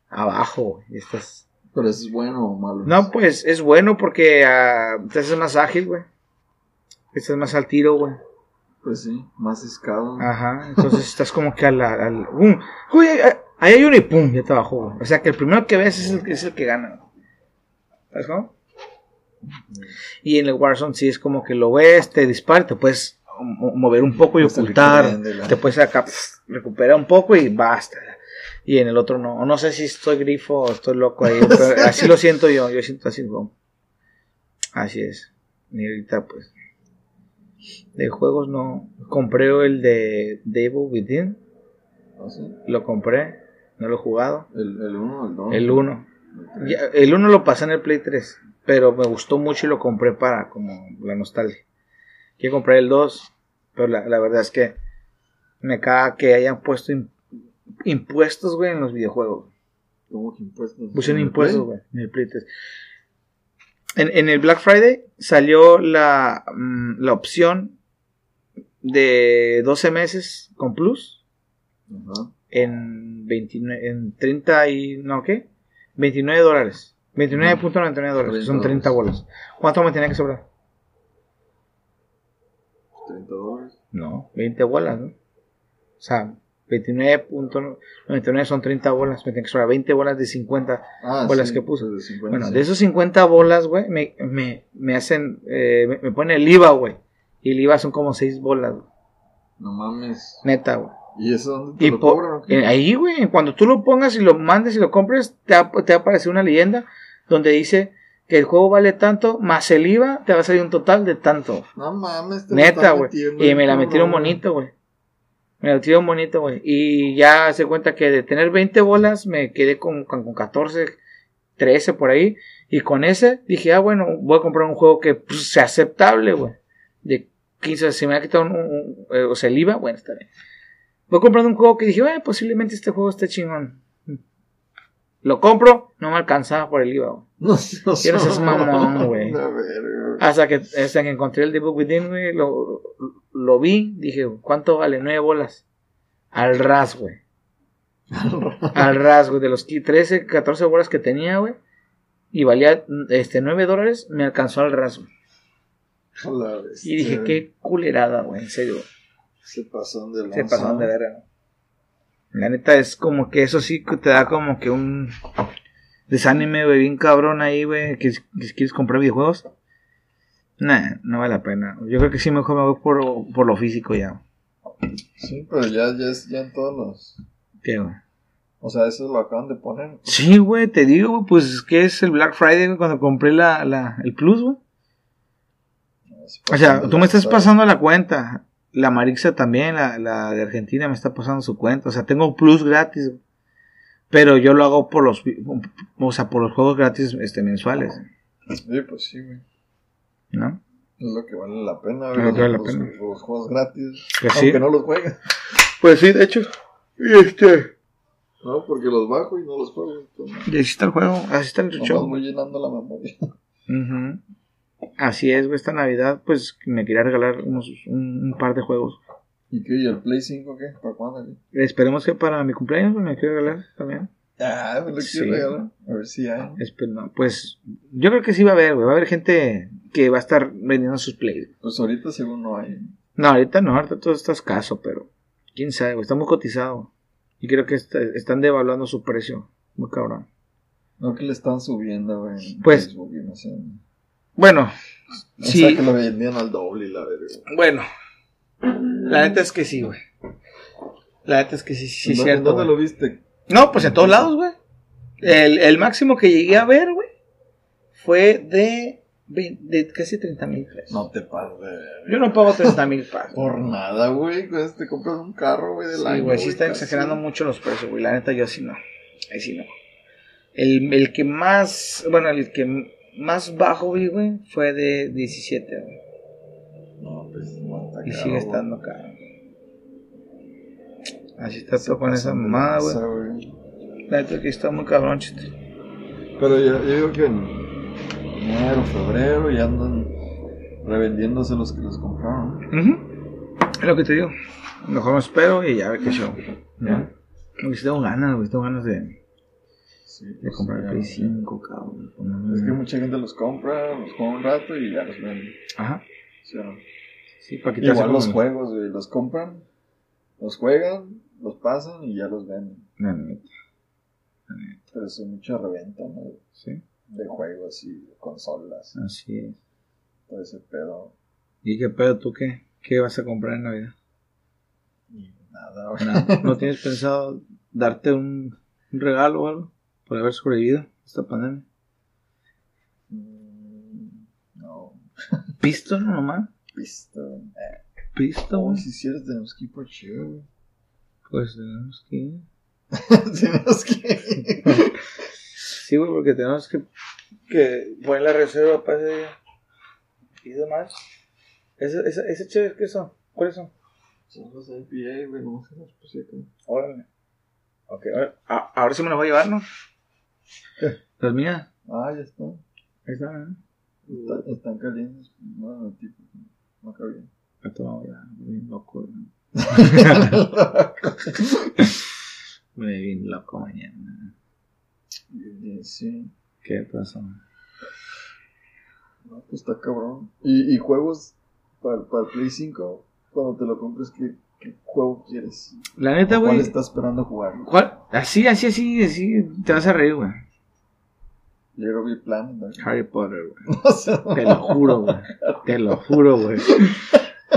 abajo, güey. estás-
Pero eso es bueno o malo.
No, pues es bueno porque ah, te haces más ágil, güey. Estás más al tiro, güey.
Pues sí, más escado.
Ajá, entonces estás como que al... al ¡Bum! Uy, ahí, ahí hay uno y pum, ya te bajó, güey. O sea que el primero que ves es el, es el que gana. ¿Sabes cómo? Y en el Warzone sí es como que lo ves, te dispara, te puedes mo- mover un poco y ocultar. Te puedes acá recuperar un poco y basta. Y en el otro no. No sé si estoy grifo o estoy loco ahí. pero así lo siento yo. Yo siento así como. Así es. Y ahorita pues. De juegos no. Compré el de Devil Within.
¿Ah, sí?
Lo compré. No lo he jugado.
El 1 el 2.
El 1. El 1 lo pasé en el Play 3. Pero me gustó mucho y lo compré para como la nostalgia. Quiero comprar el 2. Pero la, la verdad es que me caga que hayan puesto im- impuestos, güey, en los videojuegos.
¿Cómo que impuestos?
Pusieron
¿En el
impuestos, güey, en el Play 3. En, en el Black Friday salió la, mm, la opción de 12 meses con Plus
Ajá.
En 29, en 30 y, no, ¿qué? 29 dólares. 29.99 dólares, son 30 bolas. ¿Cuánto me tenía que sobrar?
30 dólares.
No, 20 bolas, ¿no? O sea, 29.99 son 30 bolas, me tiene que sobrar 20 bolas de 50
Ah,
bolas
sí,
que puse.
de 50,
Bueno,
sí.
de esos 50 bolas, güey, me, me, me hacen, eh, me, me pone el IVA, güey. Y el IVA son como 6 bolas, güey.
No mames.
Neta, güey.
¿Y eso dónde te
Y
lo cobran
eh, ahí, güey, cuando tú lo pongas y lo mandes y lo compres, te va, te va a aparecer una leyenda donde dice que el juego vale tanto, más el IVA, te va a salir un total de tanto.
No mames. te lo
Neta, güey. Y me la metieron bonito, güey. Me la metieron bonito, güey. Y ya se cuenta que de tener 20 bolas, me quedé con, con, con 14, 13 por ahí. Y con ese dije, ah, bueno, voy a comprar un juego que pues, sea aceptable, güey. De 15, si me ha quitado un, un- un- eh, o sea, el IVA, bueno, está bien. Voy comprando un juego que dije, bueno, posiblemente este juego esté chingón. Lo compro, no me alcanzaba por el IVA, güey.
No, no,
Quiero seas mamón, güey. Hasta que, hasta que encontré el Devil Within, güey, lo, lo vi, dije, ¿cuánto vale? Nueve bolas. Al ras, güey. Al ras, güey, de los qui- 13, 14 bolas que tenía, güey. Y valía este 9 dólares, me alcanzó al ras, güey. Y dije, qué culerada, güey, en serio.
Se pasaron de
Se
lanza.
pasaron de verga. La neta es como que eso sí que te da como que un desánime, güey, bien cabrón ahí, güey, que, que si quieres comprar videojuegos. Nah, no vale la pena. Yo creo que sí mejor me voy por, por lo físico ya.
Sí, pero ya, ya en todos los.
¿Qué, güey?
O sea, eso lo acaban de poner.
Sí, güey, te digo, güey, pues es que es el Black Friday, güey, cuando compré la, la, el Plus, güey. O sea, tú me estás pasando la cuenta. La Marixa también, la, la de Argentina, me está pasando su cuenta. O sea, tengo Plus gratis. Pero yo lo hago por los, o sea, por los juegos gratis este, mensuales,
Sí, pues sí, güey.
¿no?
Es lo que vale la pena,
Es
güey.
lo que vale la
los,
pena.
los juegos gratis.
Pues sí.
aunque no los juegues.
Pues sí, de hecho. Y este.
No, porque los bajo y no los juego. entonces,
Y así está el juego, así está el show.
llenando la memoria.
Ujú. Así es, esta Navidad, pues me quería regalar unos, un, un par de juegos.
¿Y qué? ¿Y el Play 5 qué? ¿Para cuándo?
Esperemos que para mi cumpleaños me quiera regalar también.
Ah, me lo
Sí.
quiero regalar. A ver si hay.
Espe- no, pues yo creo que sí va a haber, güey. Va a haber gente que va a estar vendiendo sus plays.
Pues ahorita según no hay.
No, ahorita no, ahorita todo está escaso, pero quién sabe, güey. Está muy cotizado. Y creo que está- están devaluando su precio. Muy cabrón.
No que le están subiendo, güey.
Pues-
Facebook y no sé.
Bueno,
O
sí.
sea que lo vendían al doble la verga.
Bueno, la neta es que sí, güey. La neta es que sí, sí,
¿En
sí,
dónde-
cierto.
¿Dónde
güey.
lo viste?
No, pues en todos lados, güey. El, el máximo que llegué a ver, güey, fue de De casi 30 mil pesos.
No te pases. de-
Yo no pago 30 mil pesos.
Por nada, güey. Pues te compras un carro, güey, del
Sí,
año.
güey, sí están exagerando mucho los precios, güey. La neta, yo sí no. Ahí sí no. El, el que más, bueno, el que más bajo vi, güey, fue de 17, güey.
No, pues no está
Y
caro,
sigue
güey.
estando caro. Así está todo con esa mamada, güey.
güey.
La neta que está muy cabrón, chiste.
Pero yo, yo digo que en enero, febrero ya andan revendiéndose los que los compraron.
Ujú. Es lo que te digo. Mejor me espero y ya ver qué show.
¿Ya?
Porque si tengo ganas, güey. Tengo ganas de,
Sí,
de
pues,
comprar el Play
ya.
5, cabrón.
Es que mucha gente los compra, los juega un rato y ya los vende.
Ajá.
O sea,
Sí, para quitarse
igual los juegos, güey, los compran, los juegan, los pasan y ya los venden.
La neta,
Pero es mucha reventa, ¿no?
Sí,
De juegos y de consolas,
así es.
todo ese pedo.
¿Y qué pedo tú qué? ¿Qué vas a comprar en Navidad?
Y nada, güey.
Nada. ¿No tienes pensado darte un, un regalo o algo por haber sobrevivido esta pandemia?
Mm, No,
¿Pisto nomás?
visto. Eh,
¿Pisto, güey?
si hicieras tenemos que ir por chido, güey.
Pues tenemos que ir.
tenemos que
Sí, güey, porque tenemos que, que poner la reserva para ese día. ¿Y demás? ¿Ese, ese, ese chévere qué son? ¿Cuáles son?
Son los IPA, güey, vamos a hacer por si acaso.
Órale. Ok, ahora, sí me las voy a llevar, ¿no?
¿Qué?
Las mías.
Ah, ya está.
Ahí están, ¿eh?
Está- están calientes. No, no, tipo, no cabía.
Esto ya, bien loco. Me bien loco mañana.
Sí,
¿Qué pasó?
no, pues está cabrón. Y, y juegos para, para el Play 5, cuando te lo compres, ¿qué, qué juego quieres?
La neta,
¿Cuál
güey.
estás esperando jugar?
¿Cuál? Así, así, así, así. Te vas a reír, güey.
Llegó mi plan. ¿no?
Harry Potter, güey.
O sea,
Te lo juro, güey. Te lo juro, güey.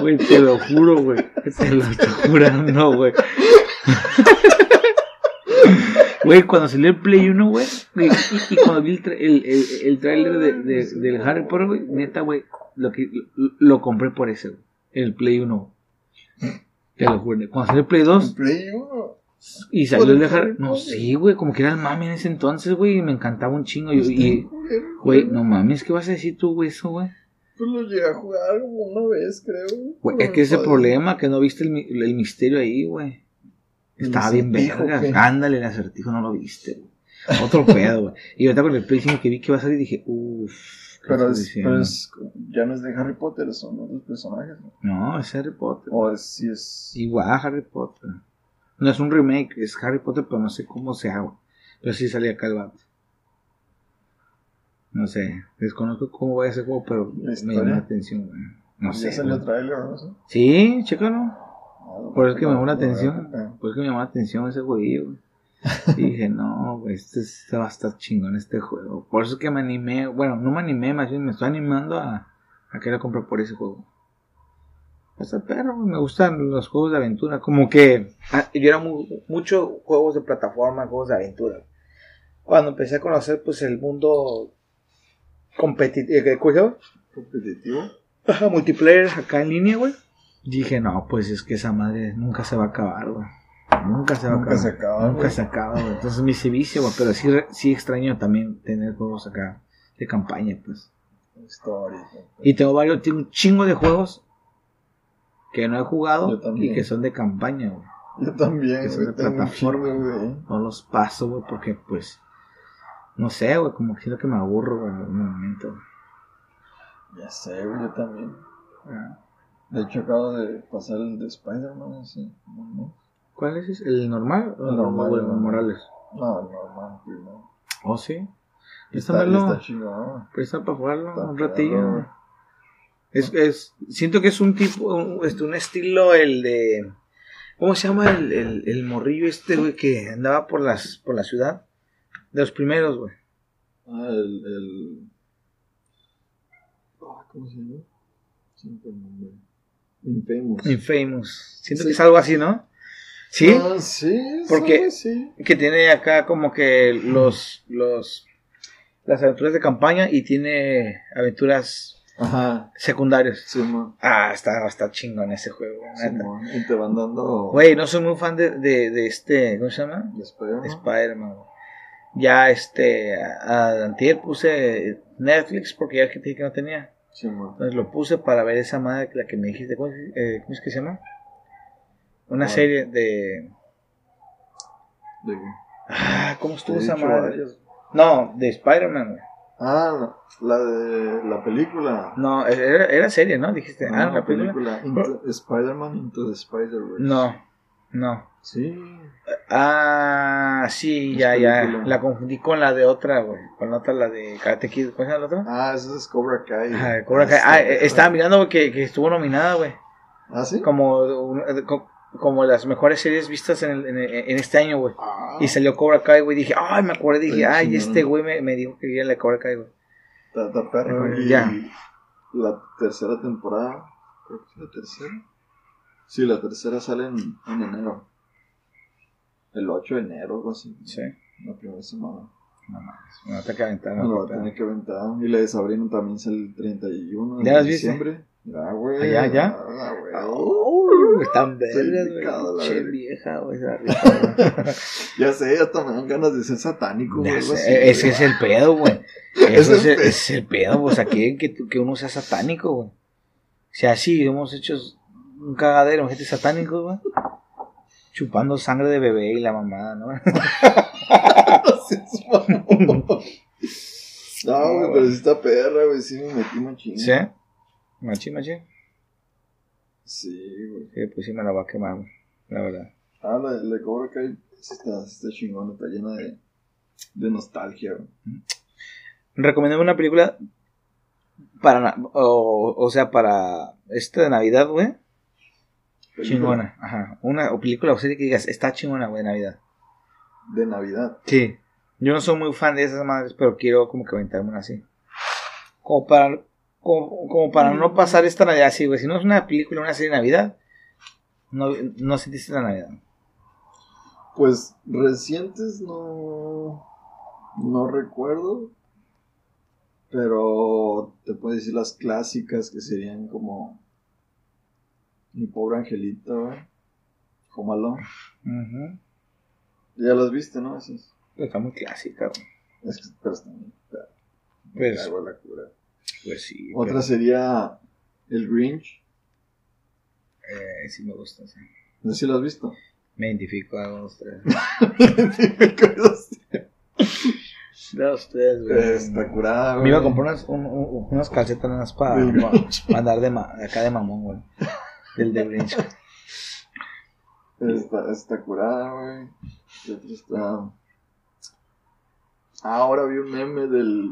Güey, te lo juro, güey. Te lo estoy jurando, güey. Güey, cuando salió el Play 1, güey. Y, cuando vi el, tra- el, el, el trailer de, de, del Harry Potter, güey. Neta, güey. Lo, que, lo, lo compré por ese, güey. El Play 1. Te lo juro. Cuando salió el Play 2
Play 1.
Y salió el de
Por el
Harry.
Harry
No, sí, güey. Como que era el mame en ese entonces, güey. Y me encantaba un chingo. Y, y- güey, no mames. ¿Qué vas a decir tú, güey, eso, güey?
Pues lo llegué a jugar una vez, creo.
Güey, es que ese
padre.
problema, que no viste el, el misterio ahí, güey.
¿El
Estaba bien verga. Ándale, el acertijo no lo viste, güey. Otro pedo, güey. Y ahorita con el Play 5 que vi que iba a salir dije, uff.
Pero, es, pero es, ya no es de Harry Potter, son otros personajes. ¿no?
No, es Harry Potter.
O es, si es.
Igual Harry Potter. No es un remake, es Harry Potter, pero no sé cómo se haga. Pero sí salía acá el vato. No sé, desconozco cómo va ese juego, pero
¿La
me llama la atención, güey. No
ya
sé.
salió
güey.
trailer, ¿no? sé.
Sí, chécalo.
Ah,
Por eso es que me llamó la
no, no,
atención.
no,
Por eso que me llamó la atención ese güey, güey. Y dije, no, güey, este, este va a estar chingón este juego. Por eso es que me animé, bueno, no me animé, más bien me estoy animando a, a querer comprar por ese juego. Ese perro, me gustan los juegos de aventura. Como que ah, yo era mu- mucho juegos de plataforma, juegos de aventura. Cuando empecé a conocer, pues, el mundo competitivo, ¿cómo se llama?
competitivo.
Ajá, multiplayer acá en línea, güey. Dije, no, pues es que esa madre nunca se va a acabar, güey. Nunca se va
Nunca
a acabar.
se acaba,
Nunca
güey.
se acaba, güey. Entonces me hice vicio, güey. Pero sí, sí extraño también tener juegos acá de campaña, pues. Y tengo varios, tengo un chingo de juegos que no he jugado y que son de campaña, güey.
Yo también,
Que son de plataforma.
güey.
No los paso, güey, porque pues. No sé, güey, como que siento que me aburro, güey, en algún momento.
Ya sé, güey, yo también.
Ah.
De hecho, acabo de pasar el de Spider-Man, así. No,
¿Cuál es ese? ¿El normal? o
El normal,
o
el normal.
Morales?
no, el normal, primero.
¿Oh, sí?
Está,
Préstamelo.
está chingón.
Presta para jugarlo
Está
un ratillo. Es, es, siento que es un tipo, un, este, un estilo, el de. ¿Cómo se llama el, el, el morrillo este, güey, que andaba por las por la ciudad? De los primeros, güey.
Ah, el. el... Ah, ¿Cómo se llama? Siempre el nombre. Infamous.
Infamous. Siento
Sí.
que es algo así, ¿no? Sí.
Ah, sí,
Porque-
sí.
Que tiene acá como que los. los las aventuras de campaña y tiene aventuras
Ajá. Sí, man.
Ah, está, está chingón ese juego.
Sí. Y te van dando.
Güey, no soy muy fan de, de, de este, ¿cómo se llama?
de Spider-Man.
Ya este, a, antier puse Netflix porque ya que te dije que no tenía.
Sí.
Entonces lo puse para ver esa madre, la que me dijiste, ¿cómo, es- eh, ¿cómo es que se llama? Una serie de...
De-
Ah, ¿cómo estuvo esa madre?
varias.
No, de Spider-Man.
Ah, la la de la película.
No, era, era serie, ¿no? Dijiste,
Ah,
ah, la película.
Into- Spider-Man Into the Spider-Verse.
No, no.
Sí.
Ah, sí,
Es
ya, ya.
película.
La confundí con la de otra, güey. Con la otra, la de Karate Kid. ¿Cuál es la otra?
Ah, esa es Cobra Kai.
Ah, Cobra Kai. Ah, estaba mirando güey, que, que estuvo nominada, güey.
¿Ah, sí?
Como, eh, como las mejores series vistas en, el- en, en este año, güey.
Ah,
Y salió Cobra Kai, güey. Dije, ay, me acordé. Dije, ay,
chingón.
este güey me, me dijo que era la Cobra Kai, güey.
está perro. Y
ya.
la tercera temporada. Creo que es la tercera. Sí, la tercera sale en, en enero. El 8 de enero, algo así.
Sí.
La primera semana.
No mames. Me va a tener que aventar.
Me
¿no?
lo va a tener que aventar. Y la de Sabrina también sale el 31 de
¿Ya las
diciembre. Ya, güey.
Ah, ¿ya, ya?
Ah, güey.
Oh, están verdes,
la
Che vieja, güey. la.
Ya sé, hasta me dan ganas de ser satánico, güey.
Ese es el pedo, güey.
Ese es el pedo.
ese es el pedo, pues aquí que, que uno sea satánico, güey. O sea, sí, hemos hecho un cagadero, gente satánico, güey. Chupando sangre de bebé y la mamada, ¿no?
No, güey, pero sí está perra, güey. Sí me metí machín.
¿Sí? Machín, machín.
Sí, güey.
Sí, pues sí me la va a quemar, güey. La verdad.
Ah, la, la de Cobra Kai está, está chingona, está llena de, de nostalgia, güey.
Recomiendo una película para, o, o sea, para esta de Navidad, güey. Chingona, ajá. Una o película o serie que digas, está chingona, güey, de Navidad.
De Navidad.
Sí. Yo no soy muy fan de esas madres, pero quiero como que aventarme una así. Como para, como, como para no pasar esta Navidad así, güey. Si no es una película, una serie de Navidad, no, no sentiste la Navidad.
Pues recientes no. No recuerdo. Pero te puedo decir las clásicas que serían como. Mi pobre angelito, Alone.
Ujú.
Ya las viste, ¿no? Esas.
Está muy clásica, güey.
Es que, pero bien. Me
Pues,
la cura.
Pues sí.
Otra
pero,
sería El Grinch.
eh, sí me gusta, sí.
No sé si lo has visto.
Me identifico a dos, tres. Dos, tres, güey.
Está curada, güey.
Me iba a comprar unas, un- un- unas calcetas para, para andar de, ma- acá de mamón, güey. Del de Grinch.
Está, está curada, güey. Ah, Ahora vi un meme del.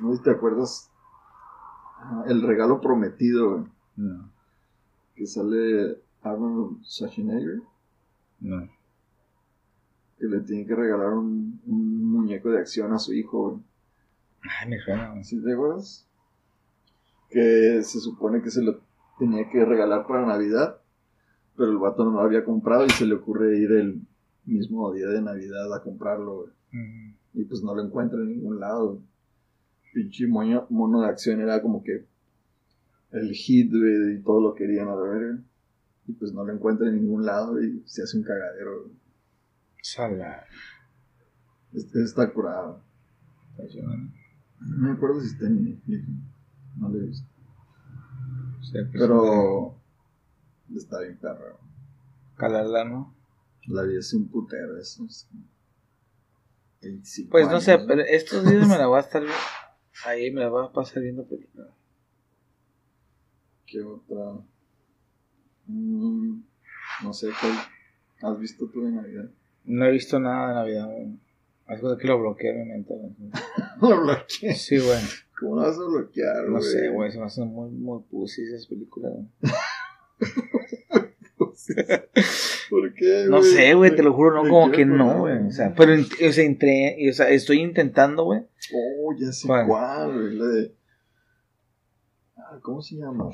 No sé si te acuerdas. Ah, El regalo prometido, güey.
No,
Que sale Arnold Schwarzenegger.
no.
Que le tiene que regalar un, un muñeco de acción a su hijo, güey.
Ay, me suena, güey.
¿Sí te acuerdas? Que se supone que se lo tenía que regalar para Navidad, pero el vato no lo había comprado y se le ocurre ir el mismo día de Navidad a comprarlo, güey.
Ujú.
Y pues no lo encuentra en ningún lado, güey. Pinche moño- mono de acción era como que el hit, güey, y todo lo querían a la verga. Y pues no lo encuentra en ningún lado y se hace un cagadero, güey.
Sala.
Este está curado. No me acuerdo si está en Netflix. No lo he visto.
Sea, que
Pero está bien perro.
Calarla, ¿no?
La vi hace un putero eso. es como 25
Pues no sé, pero estos días me la voy a estar ahí me la voy a pasar viendo películas.
¿Qué otra? Mm, no sé cuál. ¿Has visto tú de Navidad?
No he visto nada de Navidad. Es cosa que lo bloqueé en mi mente.
Lo bloqueé.
Sí, güey.
¿Cómo lo vas a bloquear, güey?
No sé, güey. Se me hacen muy, muy pussy esas películas, güey.
¿Por qué,
No sé, güey, te lo juro, no, como que no, güey. O sea, pero, o sea, entré, y, o sea, estoy intentando, güey.
Oh, ya sé
¿Cuál?
cuál, güey. La de. Ah, ¿Cómo se llama?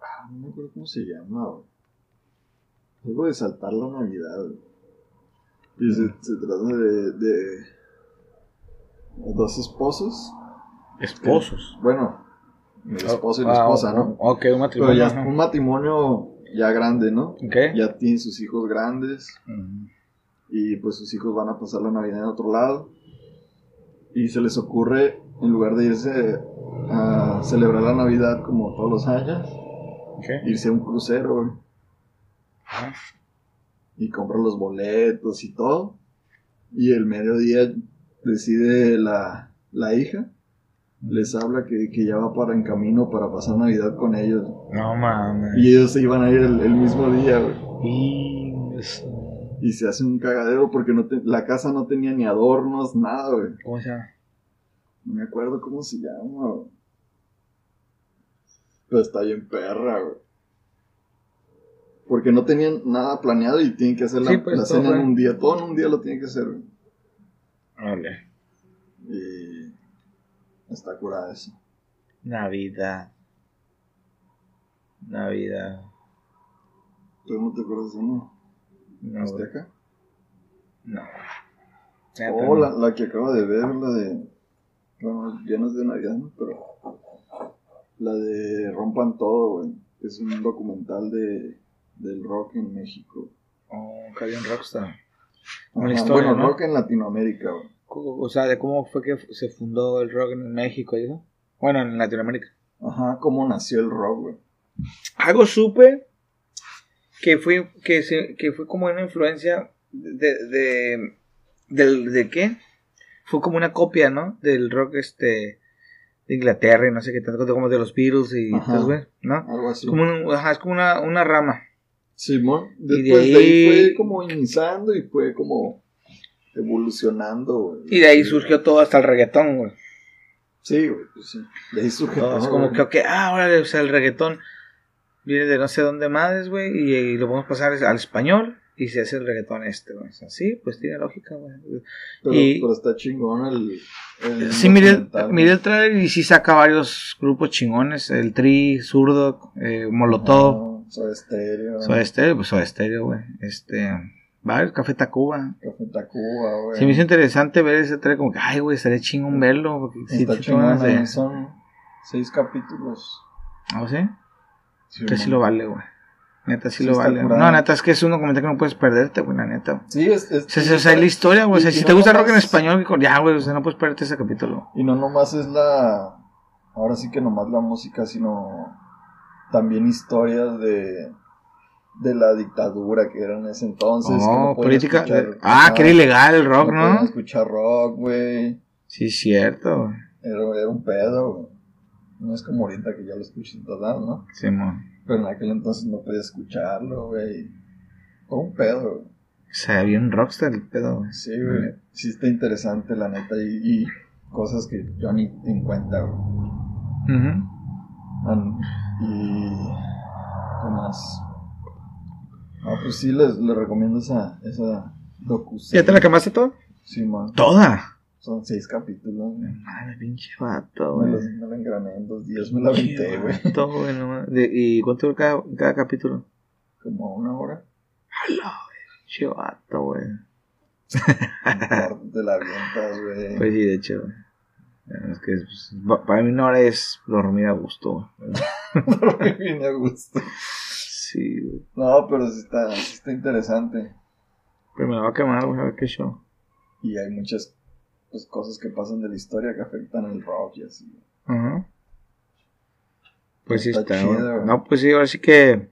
Ah, no me acuerdo cómo se llama, güey. Algo de saltar la Navidad, güey. Y se, se trata de, de dos esposos.
Esposos.
Bueno, el esposo y la
Ah,
esposa,
oh,
¿no?
Ok, un
Pero
matrimonio.
ya
ajá.
un matrimonio ya grande, ¿no?
Ok.
Ya tienen sus hijos grandes
Ujú.
Y pues sus hijos van a pasar la Navidad en otro lado. Y se les ocurre, en lugar de irse a celebrar la Navidad como todos los años, irse a un crucero, güey.
Ajá.
y compra los boletos y todo. Y el mediodía decide la, la hija, les habla que, que ya va para en camino para pasar Navidad con ellos.
No mames.
Y ellos se iban a ir el, el mismo día, güey.
Y.
Y se hace un cagadero porque no te- la casa no tenía ni adornos, nada, güey.
¿Cómo se llama?
No me acuerdo cómo se llama, güey. Pero está bien perra, güey. Porque no tenían nada planeado y tienen que hacer la,
Sí, pues,
la
todo
cena en un día. Todo en un día lo tienen que hacer, güey.
Vale.
Y está curada eso.
Navidad. Navidad.
¿Tú no te acuerdas de uno?
No.
Azteca?
No. Neta,
Oh,
no.
la, la que acabo de ver, la de. Bueno, ya no es de Navidad, ¿no? Pero. La de Rompan Todo, güey. Es un documental de, del rock en México.
Oh, Carion Rockstar.
Ajá,
Una historia,
bueno,
¿no?
rock en Latinoamérica, güey.
O sea, de cómo fue que se fundó el rock en México, ¿y eso? Bueno, en Latinoamérica.
Ajá, cómo nació el rock, güey.
Algo supe que fue, que se, que fue como una influencia de, de, del, ¿de qué? Fue como una copia, ¿no? Del rock, este, de Inglaterra y no sé qué tanto, como de los Beatles y
Ajá.
güey, ¿no?
Algo así.
Es como, un- ajá, es como una, una rama.
Simón.
Y de
Después de ahí... fue como iniciando y fue como evolucionando, güey.
Y de ahí surgió todo hasta el reggaetón, güey.
Sí, güey, pues sí. De ahí surge
Todo, es como
güey.
que, ok, ah, órale, o sea, el reggaetón viene de no sé dónde madres, güey, y, y lo podemos pasar al español y se hace el reggaetón este, güey. Sí, pues tiene lógica, güey.
Pero,
y-
pero está chingón el. el
Sí, miré,
documental,
miré el trailer y sí saca varios grupos chingones. El Tri, Zurdo, eh, Molotov,
Ah, Soda Stereo.
Soda Stereo, pues Soda Stereo, güey. Este, varios, Café Tacuba.
Café Tacuba, güey.
Se me hizo interesante ver ese trailer, como que, ay, güey, estaría chingón verlo. Porque
Está
sí
chingón,
de-
son seis capítulos.
¿Ah, sí?
Sí,
Que sí lo vale, güey. Neta, sí,
Sí
lo vale.
curado.
No, neta, es que es un documental que no puedes perderte, güey, la neta.
Sí, es. es
O sea, o sea, la historia, güey. O sea,
y-
si te
no
gusta el rock en español, ya, güey, o sea, no puedes perderte ese capítulo.
Y no nomás es la. Ahora sí que nomás la música, sino también historias de. De la dictadura que era en ese entonces. que
Oh,
no
política.
escuchar-
ah, que era ilegal el rock,
no
¿no?
escuchar rock, güey.
Sí, cierto, güey.
Era, era un pedo, güey. No es como ahorita que ya lo escuchas en todos lados, ¿no?
Simón.
Pero en aquel entonces no podía escucharlo, güey. Todo un pedo, güey.
O sea, bien rockstar el pedo, güey.
Sí, güey. Sí está interesante, la neta. Y, y cosas que yo ni en cuenta, güey.
Ujú.
An- y... ¿Qué más? No, pues sí, les, les recomiendo esa, esa docu
¿Ya te la quemaste todo?
Sí, man.
Toda.
Son seis capítulos, güey.
Madre, pinche vato,
Me,
güey.
los- me la engrané en dos días, me la aventé, güey.
Todo, güey, no mames. De- ¿Y cuánto dura cada, cada capítulo?
Como una hora.
¡Hala, güey! Pinche vato, güey.
Te la avientas, güey.
Pues sí, de hecho, güey. Es que pues, pa- para mí una hora es dormir a gusto, güey.
Bien a gusto.
Sí, güey.
No, pero sí está, sí está interesante.
Pero me la va a quemar, güey, a ver qué show.
Y hay muchas pues, cosas que pasan de la historia que afectan el rock y así.
Ajá. Pues sí
Está chido.
No, pues sí, ahora sí que.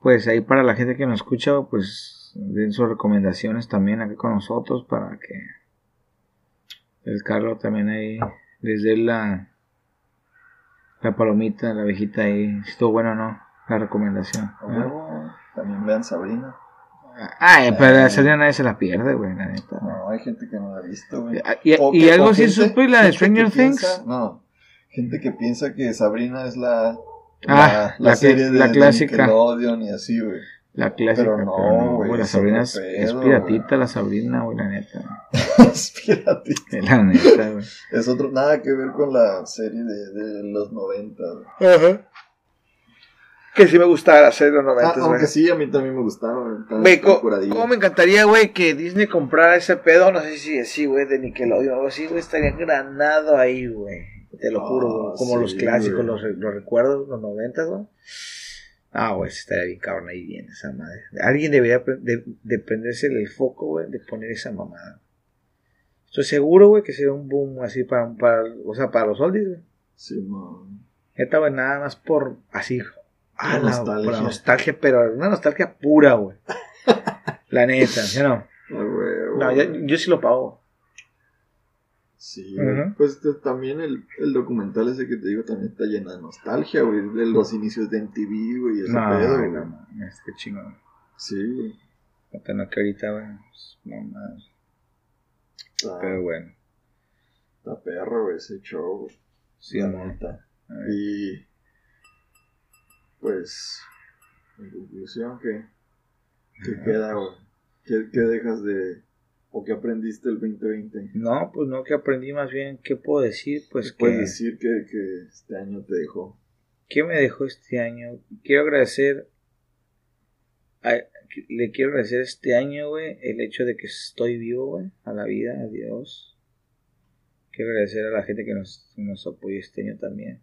Pues ahí para la gente que nos escucha, pues den sus recomendaciones también aquí con nosotros para que el Carlos también ahí les dé la, la palomita, la abejita ahí. Si estuvo bueno o no, la recomendación.
También vean Sabrina.
Ay, pero a Sabrina nadie se la pierde, güey, la neta.
No, hay gente que no la ha visto, güey.
Y,
O
y
que-
algo sí supe, la de Stranger Things.
piensa- no, gente que piensa que Sabrina es la,
Ah, la que-
serie de,
la
de
clásica.
Nickelodeon y así, güey.
La clásica.
Pero no, güey,
La
es
Sabrina
otro
es, es piratita, la Sabrina, güey, la neta.
Espérate.
La neta, güey.
Es otro, nada que ver con la serie de, de los 90. güey.
Que sí me gustaba hacer los
Ah,
90, güey.
aunque sí, a mí también me gustaba. güey.
¿cómo me encantaría, güey, que Disney comprara ese pedo? No sé si así, güey, de Nickelodeon o algo así, güey, estaría granado ahí, güey. Te lo
Ah,
juro, güey. Como
sí,
los clásicos, los, los recuerdos, los 90, güey. Ah, güey, estaría bien cabrón ahí bien esa madre. Alguien debería de, de prenderse el foco, güey, de poner esa mamada. Estoy seguro, güey, que sería un boom así para, para, o sea, para los oldies, güey.
Sí, man.
Neta, güey, nada más por así. Ah,
La nostalgia.
la nostalgia, pero una nostalgia pura, güey. La neta, ¿sí no? No, yo, yo sí lo pago.
Sí.
Ujú.
pues también el, el documental ese que te digo también está lleno de nostalgia, güey, de los inicios de MTV, güey, ese
No,
pedo,
güey, no mames, qué chingón.
Sí,
no que ahorita, güey. pues, No Pero bueno.
está perro, güey, ese show, güey.
Sí,
la neta. Y pues, en conclusión, ¿qué, qué queda, güey? ¿Qué, qué dejas de, o qué aprendiste el 2020?
No, pues no, que aprendí más bien. ¿Qué puedo decir? Pues
¿Qué puedes
que.
decir que, que este año te dejó?
¿Qué me dejó este año? Quiero agradecer. a- le quiero agradecer este año, güey, el hecho de que estoy vivo, güey, a la vida, a Dios. Quiero agradecer a la gente que nos, que nos apoyó este año también.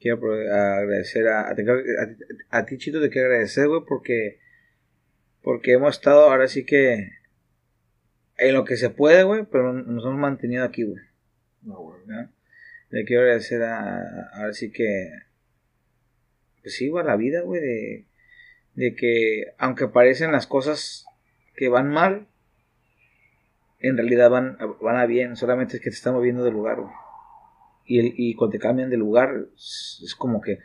Quiero agradecer a, a, a- a ti, Chito, te quiero agradecer, güey, porque, porque hemos estado ahora sí que en lo que se puede, güey, pero nos hemos mantenido aquí, güey.
No, güey.
¿no? Le quiero agradecer a, ahora sí que, pues sí, güey, a la vida, güey, de, de que aunque parecen las cosas que van mal, en realidad van, van a bien, solamente es que te están moviendo de lugar, güey. Y, el, y cuando te cambian de lugar, es, como que,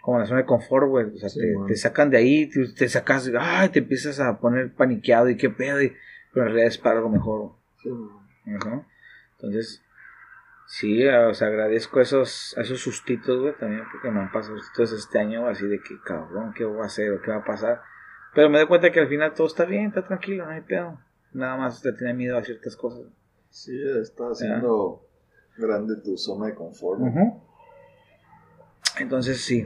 como la zona de confort, güey, o sea,
Sí,
te, sacan de ahí, te, te sacas, ay, te empiezas a poner paniqueado y qué pedo, y- pero en realidad es para algo mejor.
Sí.
Ajá. Entonces, sí, o sea, agradezco esos, esos sustitos, güey, también porque me han pasado sustitos este año, así de que, cabrón, ¿qué voy a hacer o qué va a pasar? Pero me doy cuenta que al final todo está bien, está tranquilo, no hay pedo. Nada más te tiene miedo a ciertas cosas.
Sí, está haciendo grande tu zona de confort.
Entonces, sí,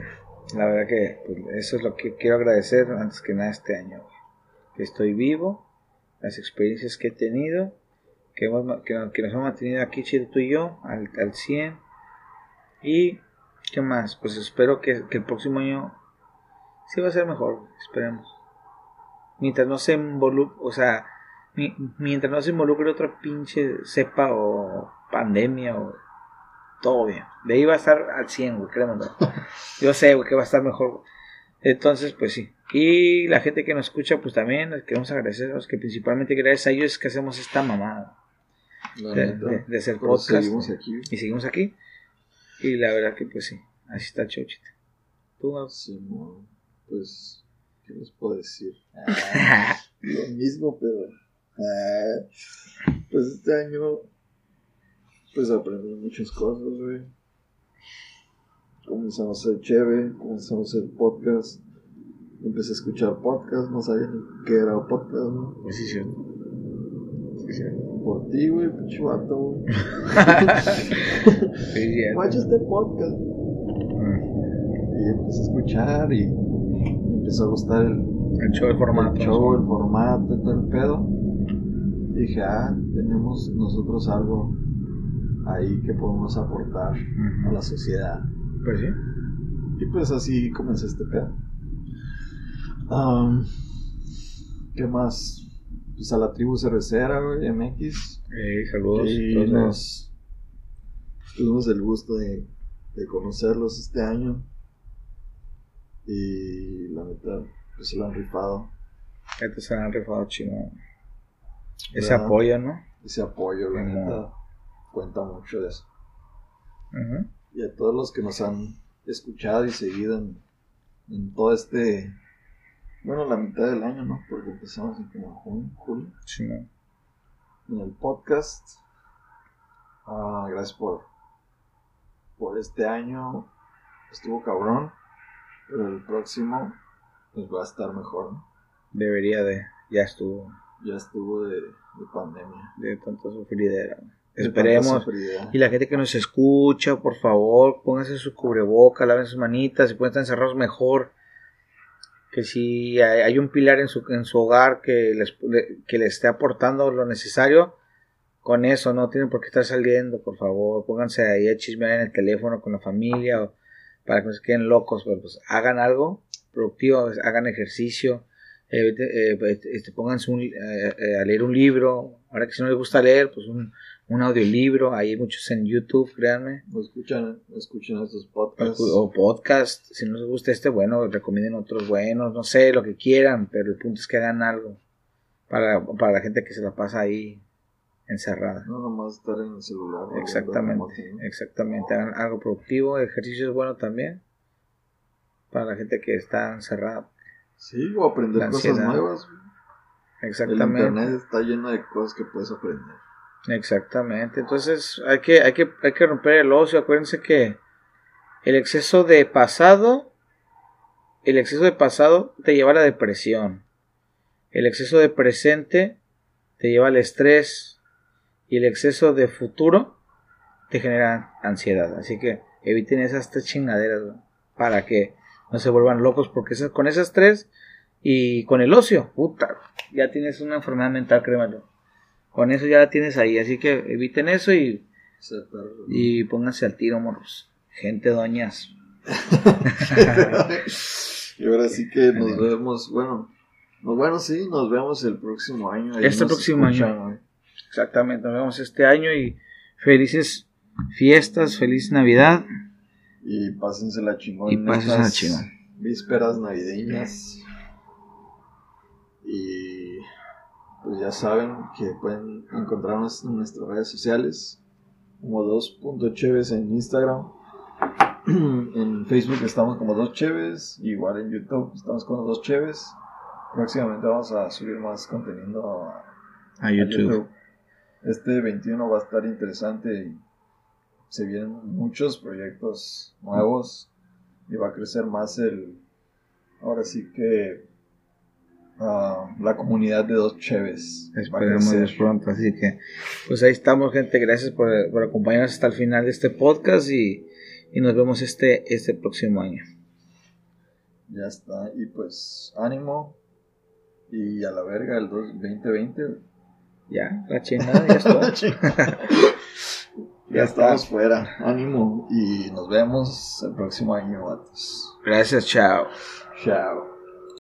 la verdad que pues, eso es lo que quiero agradecer antes que nada este año. Que estoy vivo, las experiencias que he tenido, que, hemos, que, nos hemos mantenido aquí, Chido, tú y yo, al, al 100. Y, ¿qué más? Pues espero que, que el próximo año sí va a ser mejor, esperemos. Mientras no se involucre, o sea, mi- mientras no se involucre otra pinche cepa o pandemia o todo bien. De ahí va a estar al 100, güey, créeme. güey. Yo sé, güey, que va a estar mejor. güey. Entonces, pues sí. Y la gente que nos escucha, pues también les queremos agradecer, los que principalmente gracias a ellos es que hacemos esta mamada de, de- de hacer podcast.
seguimos aquí.
Y seguimos aquí. Y la verdad que, pues sí, así está el show, chita. Tú,
pues, ¿qué les puedo decir? Ah, lo mismo, pero. ah, pues este año, pues aprendí muchas cosas, güey. Comenzamos a ser chévere, comenzamos a hacer podcast. Empecé a escuchar podcast, no sabía ni qué era podcast.
Pues sí. Sí, cierto.
Por ti, güey, pinche vato, güey.
Sí.
Guacha este podcast.
Mm.
Y empecé a escuchar y me empezó a gustar el,
El show, el formato.
el show, el formato todo el pedo. Y dije, ah, tenemos nosotros algo ahí que podemos aportar a la sociedad.
Pues sí.
Y pues así comencé este pedo. Am, ¿Qué más? Pues a la tribu cervecera, güey, MX.
Eh, saludos.
Y nos tuvimos el gusto de, de conocerlos este año. Y la neta, pues se lo han rifado.
Ya te se han rifado chingón. Ese apoyo, ¿no?
Ese apoyo, la neta, cuenta mucho de eso. Y a todos los que nos han escuchado y seguido en, en todo este, bueno, la mitad del año, ¿no? Porque empezamos en como junio, julio,
Chingón.
en el podcast. Ah, gracias por, por este año. Estuvo cabrón, pero el próximo pues va a estar mejor, ¿no?
Debería de. Ya estuvo
Ya estuvo de, de pandemia.
de tanta sufridera. Esperemos. Y la gente que nos escucha, por favor, pónganse su cubreboca, laven sus manitas, si pueden estar encerrados mejor. Que si hay un pilar en su, en su hogar que les, que les esté aportando lo necesario, con eso no tienen por qué estar saliendo, por favor, pónganse ahí a chismear en el teléfono con la familia o para que no se queden locos, pero pues hagan algo productivo, hagan ejercicio, eh, eh, este, pónganse eh, a leer un libro, ahora que si no les gusta leer, pues un, un audiolibro, hay muchos en YouTube, créanme.
O escuchan, escuchan estos podcasts.
O, podcast, si no les gusta este, bueno, recomienden otros buenos, no sé, lo que quieran, pero el punto es que hagan algo para, para la gente que se la pasa ahí encerrada.
No nomás estar en el celular.
Exactamente, exactamente, hagan algo productivo, ejercicio es bueno también para la gente que está encerrada.
Sí, o aprender cosas nuevas. Exactamente. El internet está lleno de cosas que puedes aprender.
Exactamente. Entonces hay que, hay que, hay que romper el ocio. Acuérdense que el exceso de pasado, el exceso de pasado te lleva a la depresión. El exceso de presente te lleva al estrés. Y el exceso de futuro te genera ansiedad. Así que eviten esas tres chingaderas para que no se vuelvan locos. Porque con esas tres y con el ocio, puta, ya tienes una enfermedad mental, créemelo. Con eso ya la tienes ahí, así que eviten eso y, y pónganse al tiro, morros. Gente doñas.
y ahora sí que nos vemos, bueno, bueno, sí, nos vemos el próximo año.
este próximo año. Exactamente, nos vemos este año y felices fiestas, feliz Navidad.
Y pásense la chingón.
Y pásense la chingón.
Vísperas navideñas. Y pues ya saben que pueden encontrarnos en nuestras redes sociales como 2.cheves en Instagram. en Facebook estamos como 2 cheves, igual en YouTube estamos como 2 cheves. Próximamente vamos a subir más contenido
a, YouTube.
Este 21 va a estar interesante y se vienen muchos proyectos nuevos y va a crecer más el ahora sí que la comunidad de dos Cheves.
Esperemos pronto, así que pues ahí estamos gente, gracias por, por, acompañarnos hasta el final de este podcast y, y, nos vemos este, este próximo año.
Ya está, y pues ánimo y a la verga el 2020.
Ya, la chingada, ya está.
ya, estamos fuera, ánimo y nos vemos el próximo año,
Gracias, chao.
Chao.